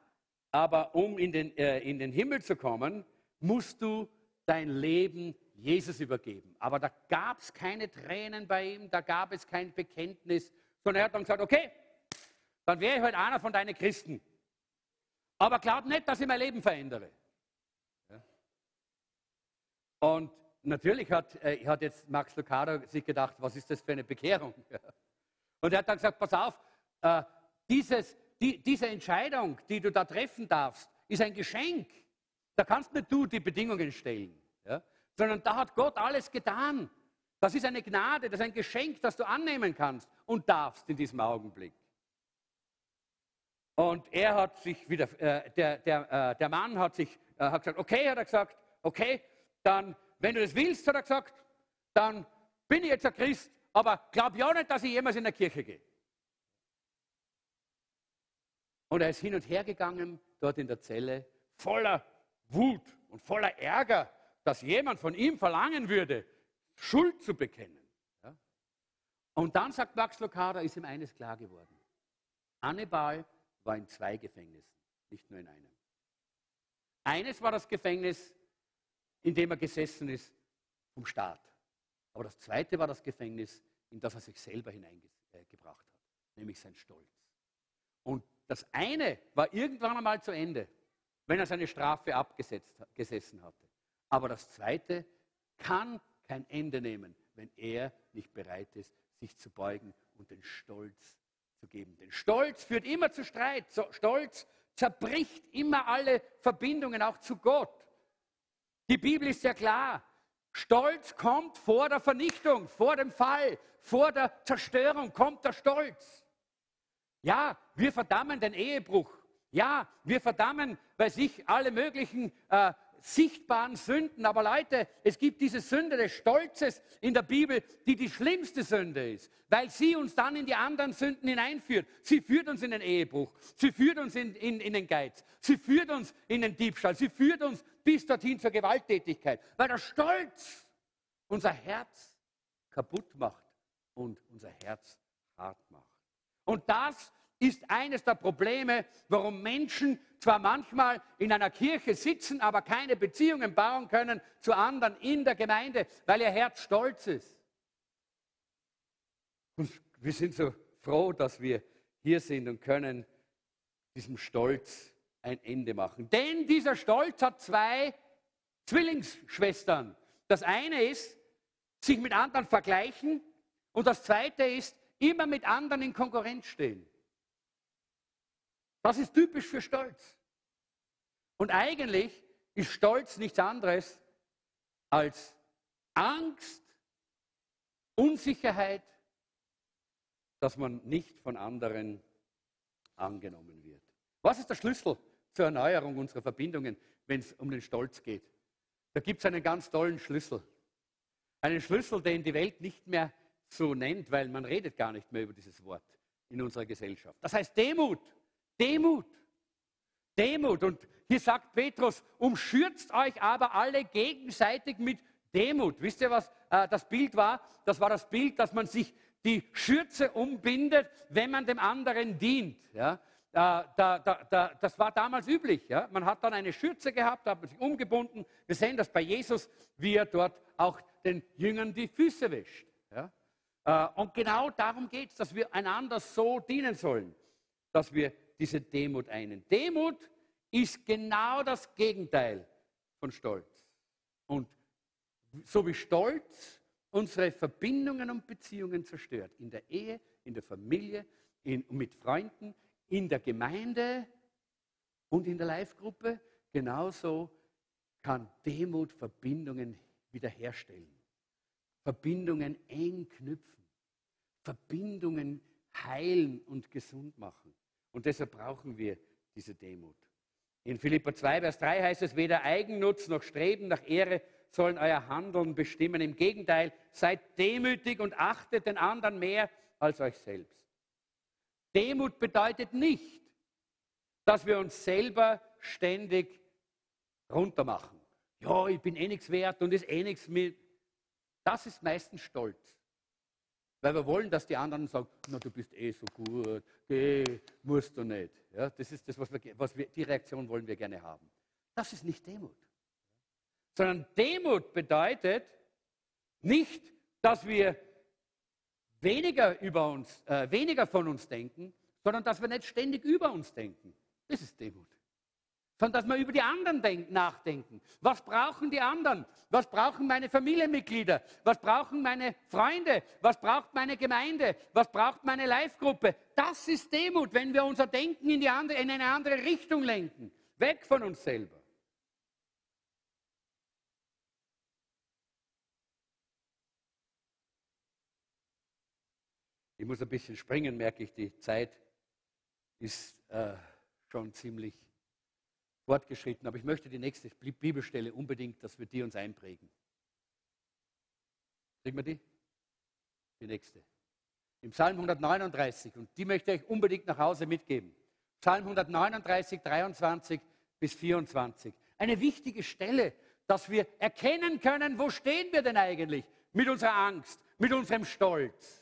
aber um in den, äh, in den Himmel zu kommen, musst du dein Leben Jesus übergeben. Aber da gab es keine Tränen bei ihm, da gab es kein Bekenntnis, sondern er hat dann gesagt, okay, dann wäre ich halt einer von deinen Christen. Aber glaub nicht, dass ich mein Leben verändere. Und natürlich hat, äh, hat jetzt Max Lucado sich gedacht, was ist das für eine Bekehrung? Und er hat dann gesagt, pass auf, äh, dieses, die, diese Entscheidung, die du da treffen darfst, ist ein Geschenk. Da kannst nicht du die Bedingungen stellen, ja? sondern da hat Gott alles getan. Das ist eine Gnade, das ist ein Geschenk, das du annehmen kannst und darfst in diesem Augenblick. Und er hat sich wieder, äh, der, der, äh, der Mann hat sich, äh, hat gesagt, okay, hat er gesagt, okay, dann, wenn du das willst, hat er gesagt, dann bin ich jetzt ein Christ, aber glaub ja nicht, dass ich jemals in der Kirche gehe. Und er ist hin und her gegangen, dort in der Zelle, voller Wut und voller Ärger, dass jemand von ihm verlangen würde, Schuld zu bekennen. Ja? Und dann sagt Max Lucada, ist ihm eines klar geworden. Annibal war in zwei Gefängnissen, nicht nur in einem. Eines war das Gefängnis in dem er gesessen ist vom Staat. Aber das zweite war das Gefängnis, in das er sich selber hineingebracht hat, nämlich sein Stolz. Und das eine war irgendwann einmal zu Ende, wenn er seine Strafe abgesessen hatte. Aber das zweite kann kein Ende nehmen, wenn er nicht bereit ist, sich zu beugen und den Stolz zu geben. Denn Stolz führt immer zu Streit. Stolz zerbricht immer alle Verbindungen auch zu Gott. Die Bibel ist ja klar. Stolz kommt vor der Vernichtung, vor dem Fall, vor der Zerstörung kommt der Stolz. Ja, wir verdammen den Ehebruch. Ja, wir verdammen bei sich alle möglichen äh, sichtbaren Sünden. Aber Leute, es gibt diese Sünde des Stolzes in der Bibel, die die schlimmste Sünde ist, weil sie uns dann in die anderen Sünden hineinführt. Sie führt uns in den Ehebruch, sie führt uns in, in, in den Geiz, sie führt uns in den Diebstahl, sie führt uns bis dorthin zur Gewalttätigkeit, weil der Stolz unser Herz kaputt macht und unser Herz hart macht. Und das ist eines der Probleme, warum Menschen zwar manchmal in einer Kirche sitzen, aber keine Beziehungen bauen können zu anderen in der Gemeinde, weil ihr Herz stolz ist. Und wir sind so froh, dass wir hier sind und können diesem Stolz ein Ende machen. Denn dieser Stolz hat zwei Zwillingsschwestern. Das eine ist, sich mit anderen vergleichen und das zweite ist, immer mit anderen in Konkurrenz stehen. Das ist typisch für Stolz. Und eigentlich ist Stolz nichts anderes als Angst, Unsicherheit, dass man nicht von anderen angenommen wird. Was ist der Schlüssel zur Erneuerung unserer Verbindungen, wenn es um den Stolz geht? Da gibt es einen ganz tollen Schlüssel. Einen Schlüssel, den die Welt nicht mehr so nennt, weil man redet gar nicht mehr über dieses Wort in unserer Gesellschaft. Das heißt Demut. Demut. Demut. Und hier sagt Petrus, umschürzt euch aber alle gegenseitig mit Demut. Wisst ihr, was äh, das Bild war? Das war das Bild, dass man sich die Schürze umbindet, wenn man dem anderen dient. Ja? Da, da, da, das war damals üblich. Ja? Man hat dann eine Schürze gehabt, da hat man sich umgebunden. Wir sehen das bei Jesus, wie er dort auch den Jüngern die Füße wäscht. Ja? Äh, und genau darum geht es, dass wir einander so dienen sollen, dass wir diese Demut einen. Demut ist genau das Gegenteil von Stolz. Und so wie Stolz unsere Verbindungen und Beziehungen zerstört, in der Ehe, in der Familie, in, mit Freunden, in der Gemeinde und in der Live-Gruppe, genauso kann Demut Verbindungen wiederherstellen, Verbindungen eng knüpfen, Verbindungen heilen und gesund machen. Und deshalb brauchen wir diese Demut. In Philippa 2, Vers 3 heißt es, weder Eigennutz noch Streben nach Ehre sollen euer Handeln bestimmen. Im Gegenteil, seid demütig und achtet den anderen mehr als euch selbst. Demut bedeutet nicht, dass wir uns selber ständig runtermachen. Ja, ich bin eh nichts wert und ist eh nichts mit. Das ist meistens Stolz. Weil wir wollen, dass die anderen sagen, na, du bist eh so gut, geh, musst du nicht. Ja, das ist das, was wir, was wir, die Reaktion wollen wir gerne haben. Das ist nicht Demut. Sondern Demut bedeutet nicht, dass wir weniger über uns, äh, weniger von uns denken, sondern dass wir nicht ständig über uns denken. Das ist Demut sondern dass wir über die anderen denken, nachdenken. Was brauchen die anderen? Was brauchen meine Familienmitglieder? Was brauchen meine Freunde? Was braucht meine Gemeinde? Was braucht meine Live-Gruppe? Das ist Demut, wenn wir unser Denken in, andere, in eine andere Richtung lenken, weg von uns selber. Ich muss ein bisschen springen, merke ich, die Zeit ist äh, schon ziemlich fortgeschritten, aber ich möchte die nächste Bibelstelle unbedingt, dass wir die uns einprägen. Kriegen wir die? Die nächste. Im Psalm 139, und die möchte ich unbedingt nach Hause mitgeben. Psalm 139, 23 bis 24. Eine wichtige Stelle, dass wir erkennen können, wo stehen wir denn eigentlich mit unserer Angst, mit unserem Stolz.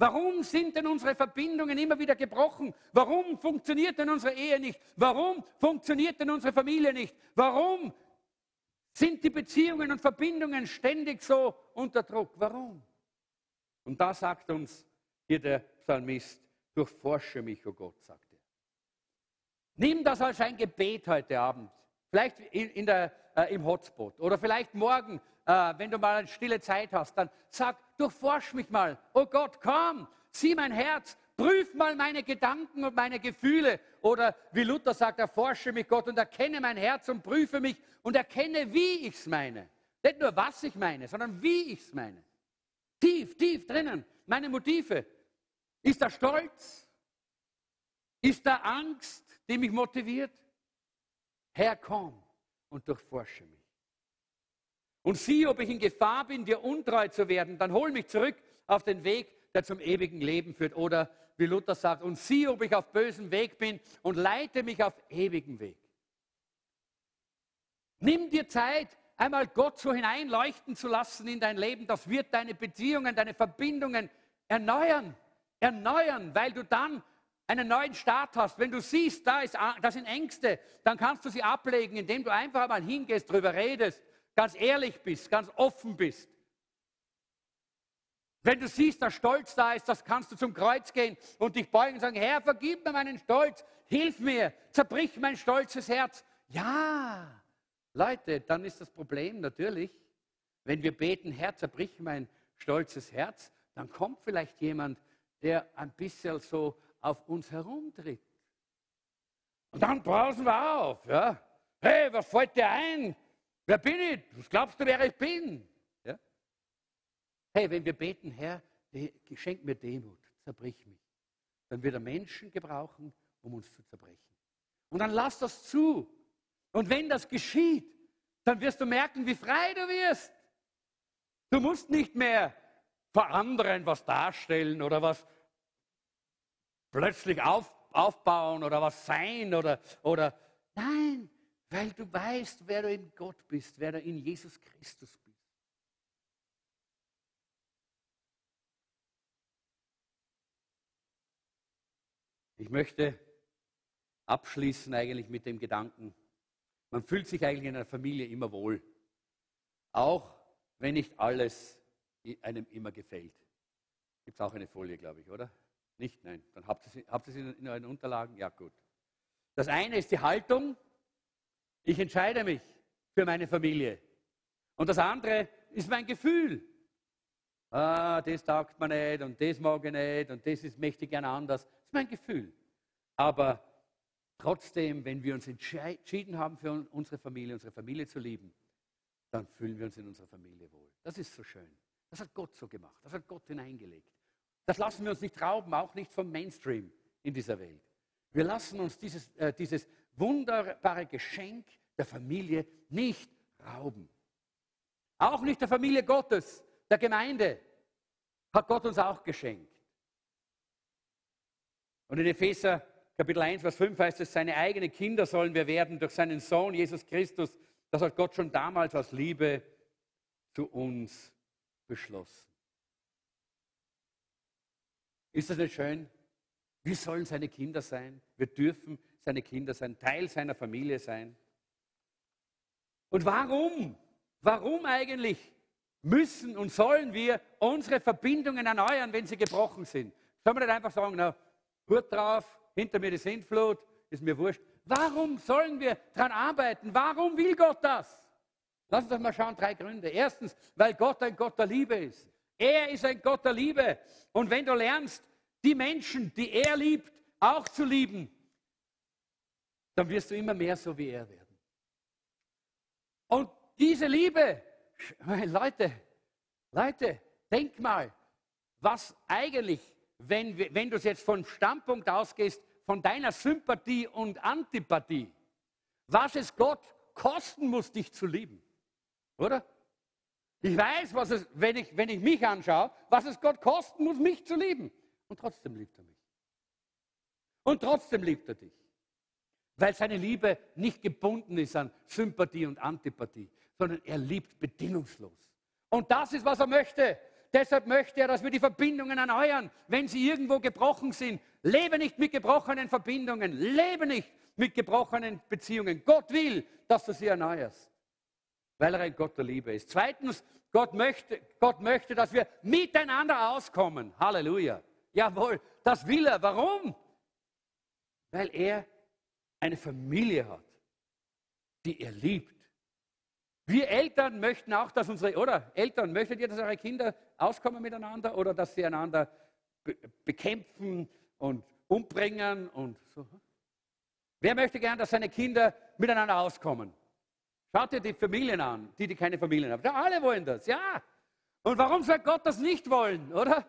Warum sind denn unsere Verbindungen immer wieder gebrochen? Warum funktioniert denn unsere Ehe nicht? Warum funktioniert denn unsere Familie nicht? Warum sind die Beziehungen und Verbindungen ständig so unter Druck? Warum? Und da sagt uns hier der Psalmist, durchforsche mich, o oh Gott, sagt er. Nimm das als ein Gebet heute Abend, vielleicht in, der, äh, im Hotspot oder vielleicht morgen, äh, wenn du mal eine stille Zeit hast, dann sag, durchforsch mich mal. Oh Gott, komm, sieh mein Herz, Prüf mal meine Gedanken und meine Gefühle. Oder wie Luther sagt, erforsche mich Gott und erkenne mein Herz und prüfe mich und erkenne, wie ich es meine. Nicht nur, was ich meine, sondern wie ich es meine. Tief, tief drinnen. Meine Motive. Ist da Stolz? Ist da Angst, die mich motiviert? Herr, komm und durchforsche mich. Und sieh, ob ich in Gefahr bin, dir untreu zu werden. Dann hol mich zurück auf den Weg, der zum ewigen Leben führt. Oder wie Luther sagt, und sieh, ob ich auf bösem Weg bin und leite mich auf ewigen Weg. Nimm dir Zeit, einmal Gott so hineinleuchten zu lassen in dein Leben. Das wird deine Beziehungen, deine Verbindungen erneuern. Erneuern, weil du dann einen neuen Start hast. Wenn du siehst, da, ist, da sind Ängste, dann kannst du sie ablegen, indem du einfach mal hingehst, darüber redest, ganz ehrlich bist, ganz offen bist. Wenn du siehst, dass Stolz da ist, das kannst du zum Kreuz gehen und dich beugen und sagen, Herr, vergib mir meinen Stolz, hilf mir, zerbrich mein stolzes Herz. Ja, Leute, dann ist das Problem natürlich, wenn wir beten, Herr, zerbrich mein stolzes Herz, dann kommt vielleicht jemand, der ein bisschen so auf uns herumtritt. Und dann brausen wir auf. Ja? Hey, was fällt dir ein? Wer bin ich? Was glaubst du, wer ich bin? Ja? Hey, wenn wir beten, Herr, schenk mir Demut, zerbrich mich, dann wird er Menschen gebrauchen, um uns zu zerbrechen. Und dann lass das zu. Und wenn das geschieht, dann wirst du merken, wie frei du wirst. Du musst nicht mehr vor anderen was darstellen oder was plötzlich auf, aufbauen oder was sein oder, oder nein, weil du weißt, wer du in Gott bist, wer du in Jesus Christus bist. Ich möchte abschließen eigentlich mit dem Gedanken, man fühlt sich eigentlich in einer Familie immer wohl. Auch wenn nicht alles einem immer gefällt. Gibt es auch eine Folie, glaube ich, oder? Nicht? Nein. Dann habt ihr ihr sie in euren Unterlagen? Ja, gut. Das eine ist die Haltung. Ich entscheide mich für meine Familie. Und das andere ist mein Gefühl. Ah, das taugt mir nicht und das mag ich nicht und das ist, möchte ich gerne anders. Das ist mein Gefühl. Aber Trotzdem, wenn wir uns entschieden haben, für unsere Familie, unsere Familie zu lieben, dann fühlen wir uns in unserer Familie wohl. Das ist so schön. Das hat Gott so gemacht. Das hat Gott hineingelegt. Das lassen wir uns nicht rauben, auch nicht vom Mainstream in dieser Welt. Wir lassen uns dieses, äh, dieses wunderbare Geschenk der Familie nicht rauben. Auch nicht der Familie Gottes, der Gemeinde, hat Gott uns auch geschenkt. Und in Epheser Kapitel 1, Vers 5 heißt es, seine eigenen Kinder sollen wir werden durch seinen Sohn Jesus Christus. Das hat Gott schon damals aus Liebe zu uns beschlossen. Ist das nicht schön? Wir sollen seine Kinder sein. Wir dürfen seine Kinder sein, Teil seiner Familie sein. Und warum? Warum eigentlich müssen und sollen wir unsere Verbindungen erneuern, wenn sie gebrochen sind? Sollen wir nicht einfach sagen, na, Hut drauf, hinter mir die Sintflut, ist mir wurscht. Warum sollen wir daran arbeiten? Warum will Gott das? Lass uns doch mal schauen, drei Gründe. Erstens, weil Gott ein Gott der Liebe ist. Er ist ein Gott der Liebe. Und wenn du lernst, die Menschen, die er liebt, auch zu lieben, dann wirst du immer mehr so wie er werden. Und diese Liebe, Leute, Leute, denk mal, was eigentlich, wenn, wenn du es jetzt vom Standpunkt ausgehst, von deiner Sympathie und Antipathie, was es Gott kosten muss, dich zu lieben. Oder? Ich weiß, was es, wenn ich, wenn ich mich anschaue, was es Gott kosten muss, mich zu lieben. Und trotzdem liebt er mich. Und trotzdem liebt er dich. Weil seine Liebe nicht gebunden ist an Sympathie und Antipathie, sondern er liebt bedingungslos. Und das ist, was er möchte. Deshalb möchte er, dass wir die Verbindungen erneuern, wenn sie irgendwo gebrochen sind. Lebe nicht mit gebrochenen Verbindungen. Lebe nicht mit gebrochenen Beziehungen. Gott will, dass du sie erneuerst, weil er ein Gott der Liebe ist. Zweitens, Gott möchte, Gott möchte, dass wir miteinander auskommen. Halleluja. Jawohl, das will er. Warum? Weil er eine Familie hat, die er liebt. Wir Eltern möchten auch, dass unsere, oder Eltern, möchtet ihr, dass eure Kinder auskommen miteinander oder dass sie einander be bekämpfen und umbringen und so. Wer möchte gern, dass seine Kinder miteinander auskommen? Schaut dir die Familien an, die, die keine Familien haben. Ja, alle wollen das, ja. Und warum soll Gott das nicht wollen, oder?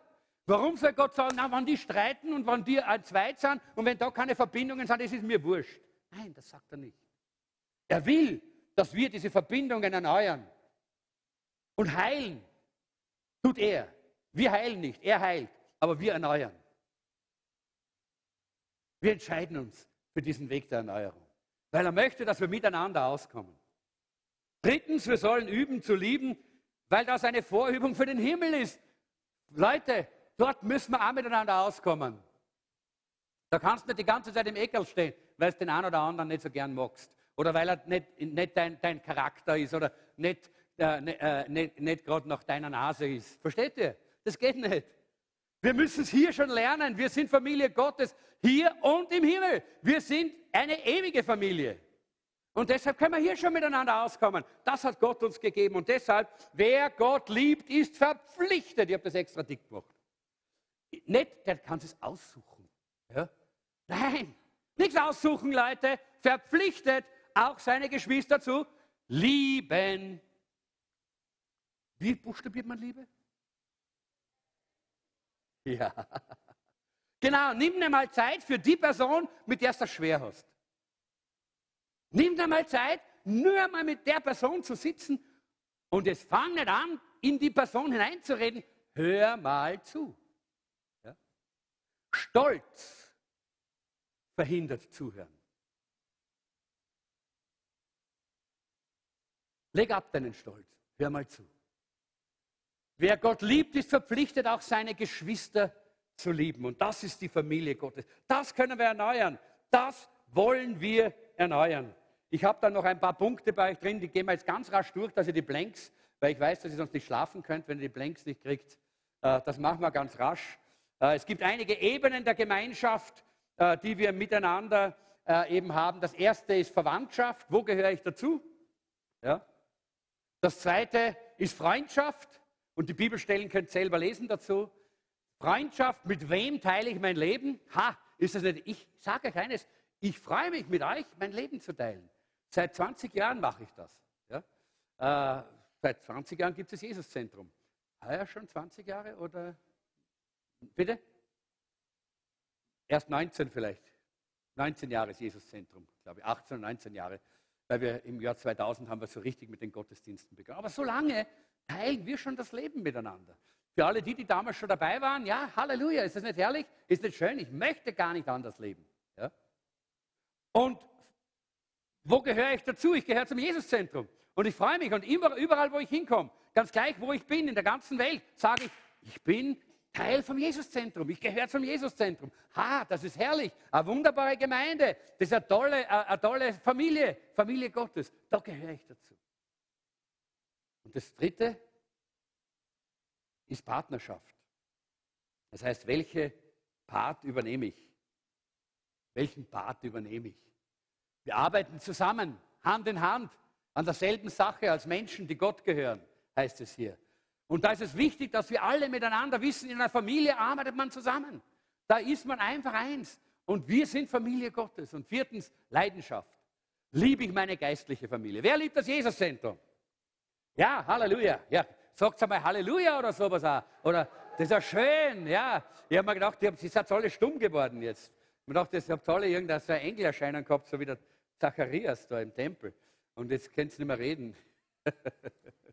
Warum soll Gott sagen, na, wenn die streiten und wenn die ein Zweit sind und wenn da keine Verbindungen sind, das ist mir wurscht. Nein, das sagt er nicht. Er will, dass wir diese Verbindungen erneuern und heilen. Tut er. Wir heilen nicht, er heilt, aber wir erneuern. Wir entscheiden uns für diesen Weg der Erneuerung, weil er möchte, dass wir miteinander auskommen. Drittens, wir sollen üben zu lieben, weil das eine Vorübung für den Himmel ist. Leute, dort müssen wir auch miteinander auskommen. Da kannst du nicht die ganze Zeit im Eckel stehen, weil du den einen oder anderen nicht so gern magst. Oder weil er nicht, nicht dein, dein Charakter ist oder nicht, äh, nicht, äh, nicht, nicht gerade nach deiner Nase ist. Versteht ihr? Das geht nicht. Wir müssen es hier schon lernen. Wir sind Familie Gottes hier und im Himmel. Wir sind eine ewige Familie. Und deshalb können wir hier schon miteinander auskommen. Das hat Gott uns gegeben. Und deshalb, wer Gott liebt, ist verpflichtet. Ich habe das extra dick gemacht. Nicht, der kann es aussuchen. Ja? Nein, nichts aussuchen, Leute. Verpflichtet, auch seine Geschwister zu lieben. Wie buchstabiert man Liebe? Ja. Genau, nimm dir mal Zeit für die Person, mit der du es schwer hast. Nimm dir mal Zeit, nur mal mit der Person zu sitzen und es fang nicht an, in die Person hineinzureden. Hör mal zu. Stolz verhindert Zuhören. Leg ab deinen Stolz. Hör mal zu. Wer Gott liebt, ist verpflichtet, auch seine Geschwister zu lieben. Und das ist die Familie Gottes. Das können wir erneuern. Das wollen wir erneuern. Ich habe da noch ein paar Punkte bei euch drin, die gehen wir jetzt ganz rasch durch, dass ihr die Blanks, weil ich weiß, dass ihr sonst nicht schlafen könnt, wenn ihr die Blanks nicht kriegt. Äh, das machen wir ganz rasch. Äh, es gibt einige Ebenen der Gemeinschaft, äh, die wir miteinander eben haben. Das erste ist Verwandtschaft. Wo gehöre ich dazu? Ja. Das zweite ist Freundschaft. Und die Bibelstellen könnt ihr selber lesen dazu. Freundschaft, mit wem teile ich mein Leben? Ha, ist das nicht? Ich sage euch eines, ich freue mich mit euch, mein Leben zu teilen. Seit 20 Jahren mache ich das. Ja? Äh, seit 20 Jahren gibt es das Jesuszentrum. Ah ja, schon 20 Jahre oder? Bitte? Erst 19 vielleicht. 19 Jahre ist Jesuszentrum, glaube ich, 18 oder 19 Jahre, weil wir im Jahr 2000 haben wir so richtig mit den Gottesdiensten begonnen. Aber so lange teilen wir schon das Leben miteinander. Für alle die, die damals schon dabei waren, ja, Halleluja, ist das nicht herrlich? Ist das schön? Ich möchte gar nicht anders leben. Ja? Und wo gehöre ich dazu? Ich gehöre zum Jesuszentrum. Und ich freue mich und überall, wo ich hinkomme, ganz gleich, wo ich bin, in der ganzen Welt, sage ich, ich bin Teil vom Jesuszentrum. Ich gehöre zum Jesuszentrum. Ha, das ist herrlich. Eine wunderbare Gemeinde. Das ist eine tolle, eine tolle Familie, Familie Gottes. Da gehöre ich dazu. Und das dritte ist Partnerschaft. Das heißt, welche Part übernehme ich? Welchen Part übernehme ich? Wir arbeiten zusammen, Hand in Hand, an derselben Sache als Menschen, die Gott gehören, heißt es hier. Und da ist es wichtig, dass wir alle miteinander wissen, in einer Familie arbeitet man zusammen. Da ist man einfach eins. Und wir sind Familie Gottes. Und viertens, Leidenschaft. Liebe ich meine geistliche Familie. Wer liebt das Jesuszentrum? Ja, Halleluja. Ja, sagt einmal Halleluja oder sowas auch. Oder das ist ja schön, ja. Ich habe mir gedacht, ihr seid alle stumm geworden jetzt. Ich habe gedacht, ihr habt alle irgendein so ein Engelerscheinen gehabt, so wie der Zacharias da im Tempel. Und jetzt könnt ihr nicht mehr reden.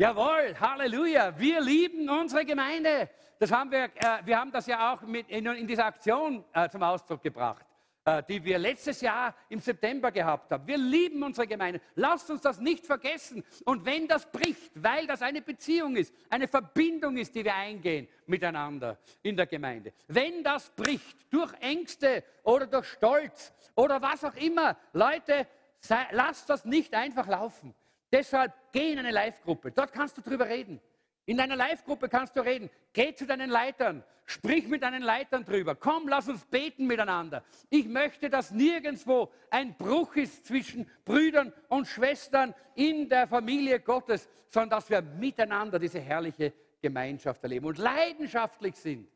Jawohl, Halleluja. Wir lieben unsere Gemeinde. Das haben wir, äh, wir haben das ja auch mit in, in dieser Aktion äh, zum Ausdruck gebracht. Äh, die wir letztes Jahr im September gehabt haben. Wir lieben unsere Gemeinde. Lasst uns das nicht vergessen. Und wenn das bricht, weil das eine Beziehung ist, eine Verbindung ist, die wir eingehen miteinander in der Gemeinde, wenn das bricht durch Ängste oder durch Stolz oder was auch immer, Leute, sei, lasst das nicht einfach laufen. Deshalb geh in eine Live-Gruppe. Dort kannst du drüber reden. In deiner Live-Gruppe kannst du reden. Geh zu deinen Leitern. Sprich mit deinen Leitern drüber. Komm, lass uns beten miteinander. Ich möchte, dass nirgendwo ein Bruch ist zwischen Brüdern und Schwestern in der Familie Gottes, sondern dass wir miteinander diese herrliche Gemeinschaft erleben und leidenschaftlich sind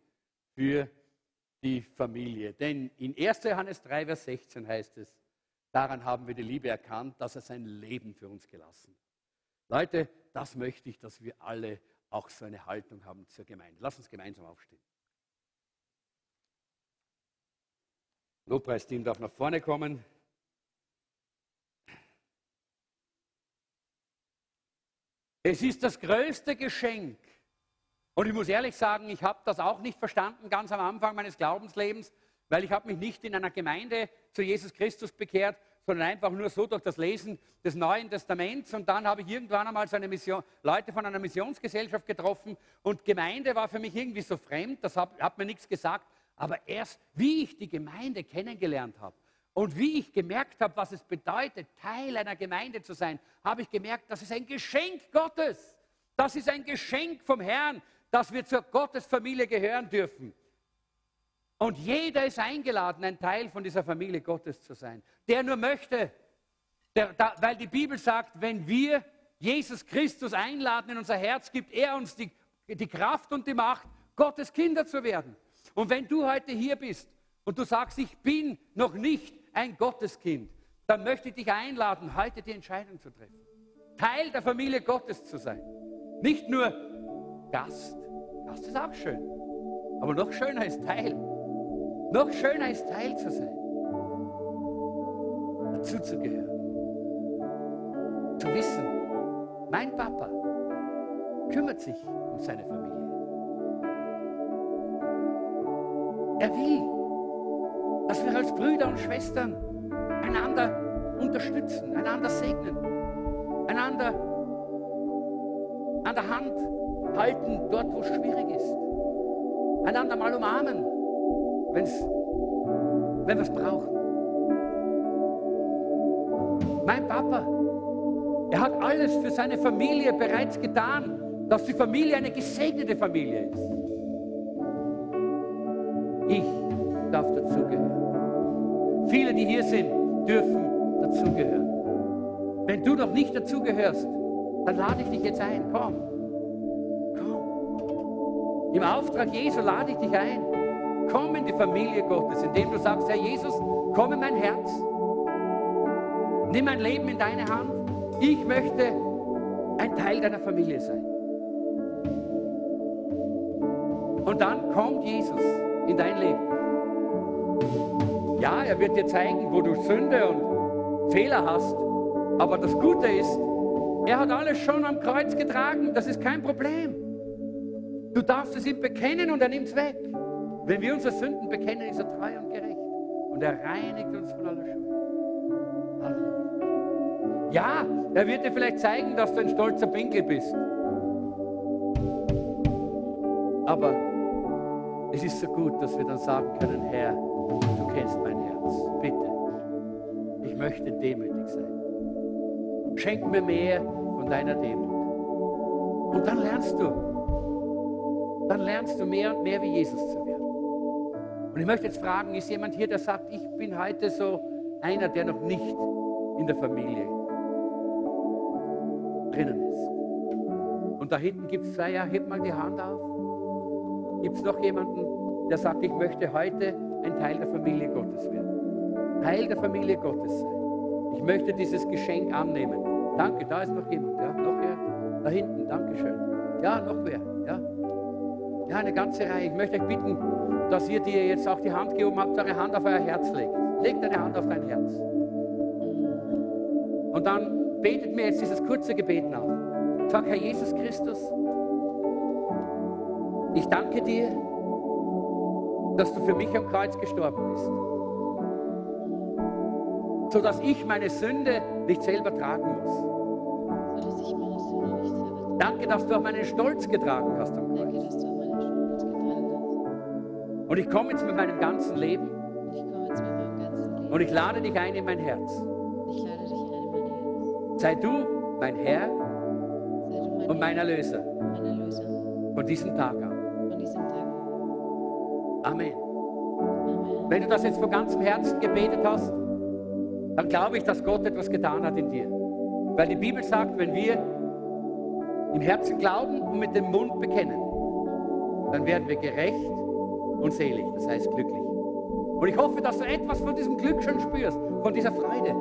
für die Familie. Denn in 1. Johannes 3, Vers 16 heißt es, daran haben wir die Liebe erkannt, dass er sein Leben für uns gelassen hat. Leute, das möchte ich, dass wir alle auch so eine Haltung haben zur Gemeinde. Lass uns gemeinsam aufstehen. Lobpreisteam darf nach vorne kommen. Es ist das größte Geschenk. Und ich muss ehrlich sagen, ich habe das auch nicht verstanden ganz am Anfang meines Glaubenslebens, weil ich habe mich nicht in einer Gemeinde zu Jesus Christus bekehrt, sondern einfach nur so durch das Lesen des Neuen Testaments. Und dann habe ich irgendwann einmal so eine Mission, Leute von einer Missionsgesellschaft getroffen und Gemeinde war für mich irgendwie so fremd, das hat, hat mir nichts gesagt. Aber erst wie ich die Gemeinde kennengelernt habe und wie ich gemerkt habe, was es bedeutet, Teil einer Gemeinde zu sein, habe ich gemerkt, das ist ein Geschenk Gottes. Das ist ein Geschenk vom Herrn, dass wir zur Gottesfamilie gehören dürfen. Und jeder ist eingeladen, ein Teil von dieser Familie Gottes zu sein. Der nur möchte, der, da, weil die Bibel sagt, wenn wir Jesus Christus einladen in unser Herz, gibt er uns die, die Kraft und die Macht, Gottes Kinder zu werden. Und wenn du heute hier bist und du sagst, ich bin noch nicht ein Gotteskind, dann möchte ich dich einladen, heute die Entscheidung zu treffen. Teil der Familie Gottes zu sein. Nicht nur Gast. Gast ist auch schön. Aber noch schöner ist Teil. Noch schöner ist Teil zu sein. Dazu zu gehören. Zu wissen, mein Papa kümmert sich um seine Familie. Er will, dass wir als Brüder und Schwestern einander unterstützen, einander segnen, einander an der Hand halten, dort wo es schwierig ist, einander mal umarmen, wenn's, wenn wir es brauchen. Mein Papa, er hat alles für seine Familie bereits getan, dass die Familie eine gesegnete Familie ist. Ich darf dazugehören. Viele, die hier sind, dürfen dazugehören. Wenn du noch nicht dazugehörst, dann lade ich dich jetzt ein. Komm. Komm. Im Auftrag Jesu lade ich dich ein. Komm in die Familie Gottes, indem du sagst, Herr Jesus, komm in mein Herz. Nimm mein Leben in deine Hand. Ich möchte ein Teil deiner Familie sein. Und dann kommt Jesus in dein Leben. Ja, er wird dir zeigen, wo du Sünde und Fehler hast. Aber das Gute ist, er hat alles schon am Kreuz getragen. Das ist kein Problem. Du darfst es ihm bekennen und er nimmt es weg. Wenn wir unsere Sünden bekennen, ist er treu und gerecht. Und er reinigt uns von aller Schuld. Halleluja. Ja, er wird dir vielleicht zeigen, dass du ein stolzer Pinkel bist. Aber es ist so gut, dass wir dann sagen können, Herr, du kennst mein Herz. Bitte, ich möchte demütig sein. Schenk mir mehr von deiner Demut. Und dann lernst du, dann lernst du mehr und mehr wie Jesus zu werden. Und ich möchte jetzt fragen, ist jemand hier, der sagt, ich bin heute so einer, der noch nicht in der Familie drinnen ist. Und da hinten gibt es zwei, ja, heb mal die Hand auf. Gibt es noch jemanden, der sagt, ich möchte heute ein Teil der Familie Gottes werden? Teil der Familie Gottes sein. Ich möchte dieses Geschenk annehmen. Danke, da ist noch jemand. Ja, noch wer? Da hinten, Dankeschön. Ja, noch wer? Ja. ja, eine ganze Reihe. Ich möchte euch bitten, dass ihr, die ihr jetzt auch die Hand gehoben habt, eure Hand auf euer Herz legt. Legt deine Hand auf dein Herz. Und dann betet mir jetzt dieses kurze Gebet nach. Sag, Herr Jesus Christus, ich danke dir, dass du für mich am Kreuz gestorben bist, sodass ich meine Sünde nicht selber tragen muss. Danke, dass du auch meinen Stolz getragen hast am Kreuz. Und ich komme jetzt mit meinem ganzen Leben. Und ich lade dich ein in mein Herz. Sei du mein Herr und mein Erlöser. Von diesem Tag an. Amen. Wenn du das jetzt von ganzem Herzen gebetet hast, dann glaube ich, dass Gott etwas getan hat in dir. Weil die Bibel sagt, wenn wir im Herzen glauben und mit dem Mund bekennen, dann werden wir gerecht und selig, das heißt glücklich. Und ich hoffe, dass du etwas von diesem Glück schon spürst, von dieser Freude.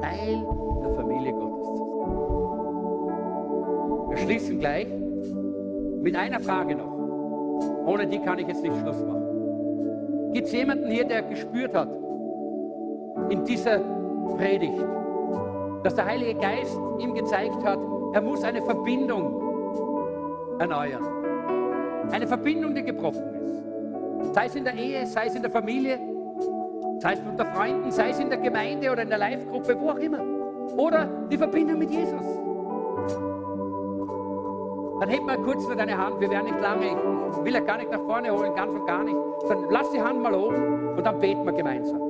Teil der Familie Gottes. Wir schließen gleich mit einer Frage noch. Ohne die kann ich jetzt nicht Schluss machen. Gibt es jemanden hier, der gespürt hat, in dieser Predigt, dass der Heilige Geist ihm gezeigt hat, er muss eine Verbindung erneuern. Eine Verbindung, die gebrochen ist. Sei es in der Ehe, sei es in der Familie, sei es unter Freunden, sei es in der Gemeinde oder in der Live-Gruppe, wo auch immer. Oder die Verbindung mit Jesus. Dann heb mal kurz nur deine Hand, wir werden nicht lange, ich will ja gar nicht nach vorne holen, ganz und gar nicht. Dann lass die Hand mal oben und dann beten wir gemeinsam.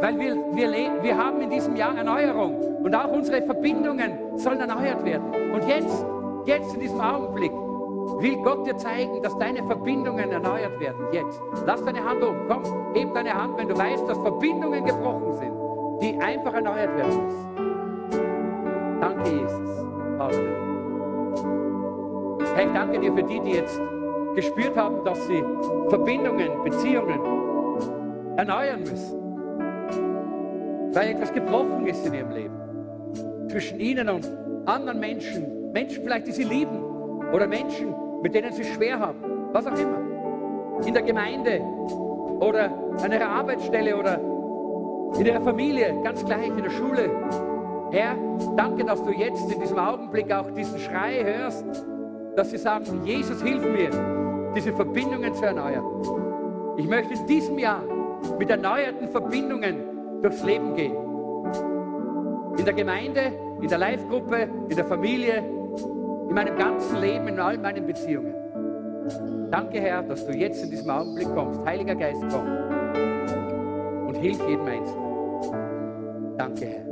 Weil wir, wir, wir haben in diesem Jahr Erneuerung und auch unsere Verbindungen sollen erneuert werden. Und jetzt, jetzt in diesem Augenblick, will Gott dir zeigen, dass deine Verbindungen erneuert werden. Jetzt. Lass deine Hand oben. Komm, heb deine Hand, wenn du weißt, dass Verbindungen gebrochen sind, die einfach erneuert werden müssen. Danke, Jesus. Halleluja. Herr, ich danke dir für die, die jetzt gespürt haben, dass sie Verbindungen, Beziehungen erneuern müssen. Weil etwas gebrochen ist in ihrem Leben. Zwischen ihnen und anderen Menschen. Menschen vielleicht, die sie lieben. Oder Menschen, mit denen sie schwer haben. Was auch immer. In der Gemeinde oder an ihrer Arbeitsstelle oder in ihrer Familie, ganz gleich, in der Schule. Herr, danke, dass du jetzt in diesem Augenblick auch diesen Schrei hörst dass sie sagen, Jesus, hilf mir, diese Verbindungen zu erneuern. Ich möchte in diesem Jahr mit erneuerten Verbindungen durchs Leben gehen. In der Gemeinde, in der Live-Gruppe, in der Familie, in meinem ganzen Leben, in all meinen Beziehungen. Danke, Herr, dass du jetzt in diesem Augenblick kommst. Heiliger Geist, komm und hilf jedem Einzelnen. Danke, Herr.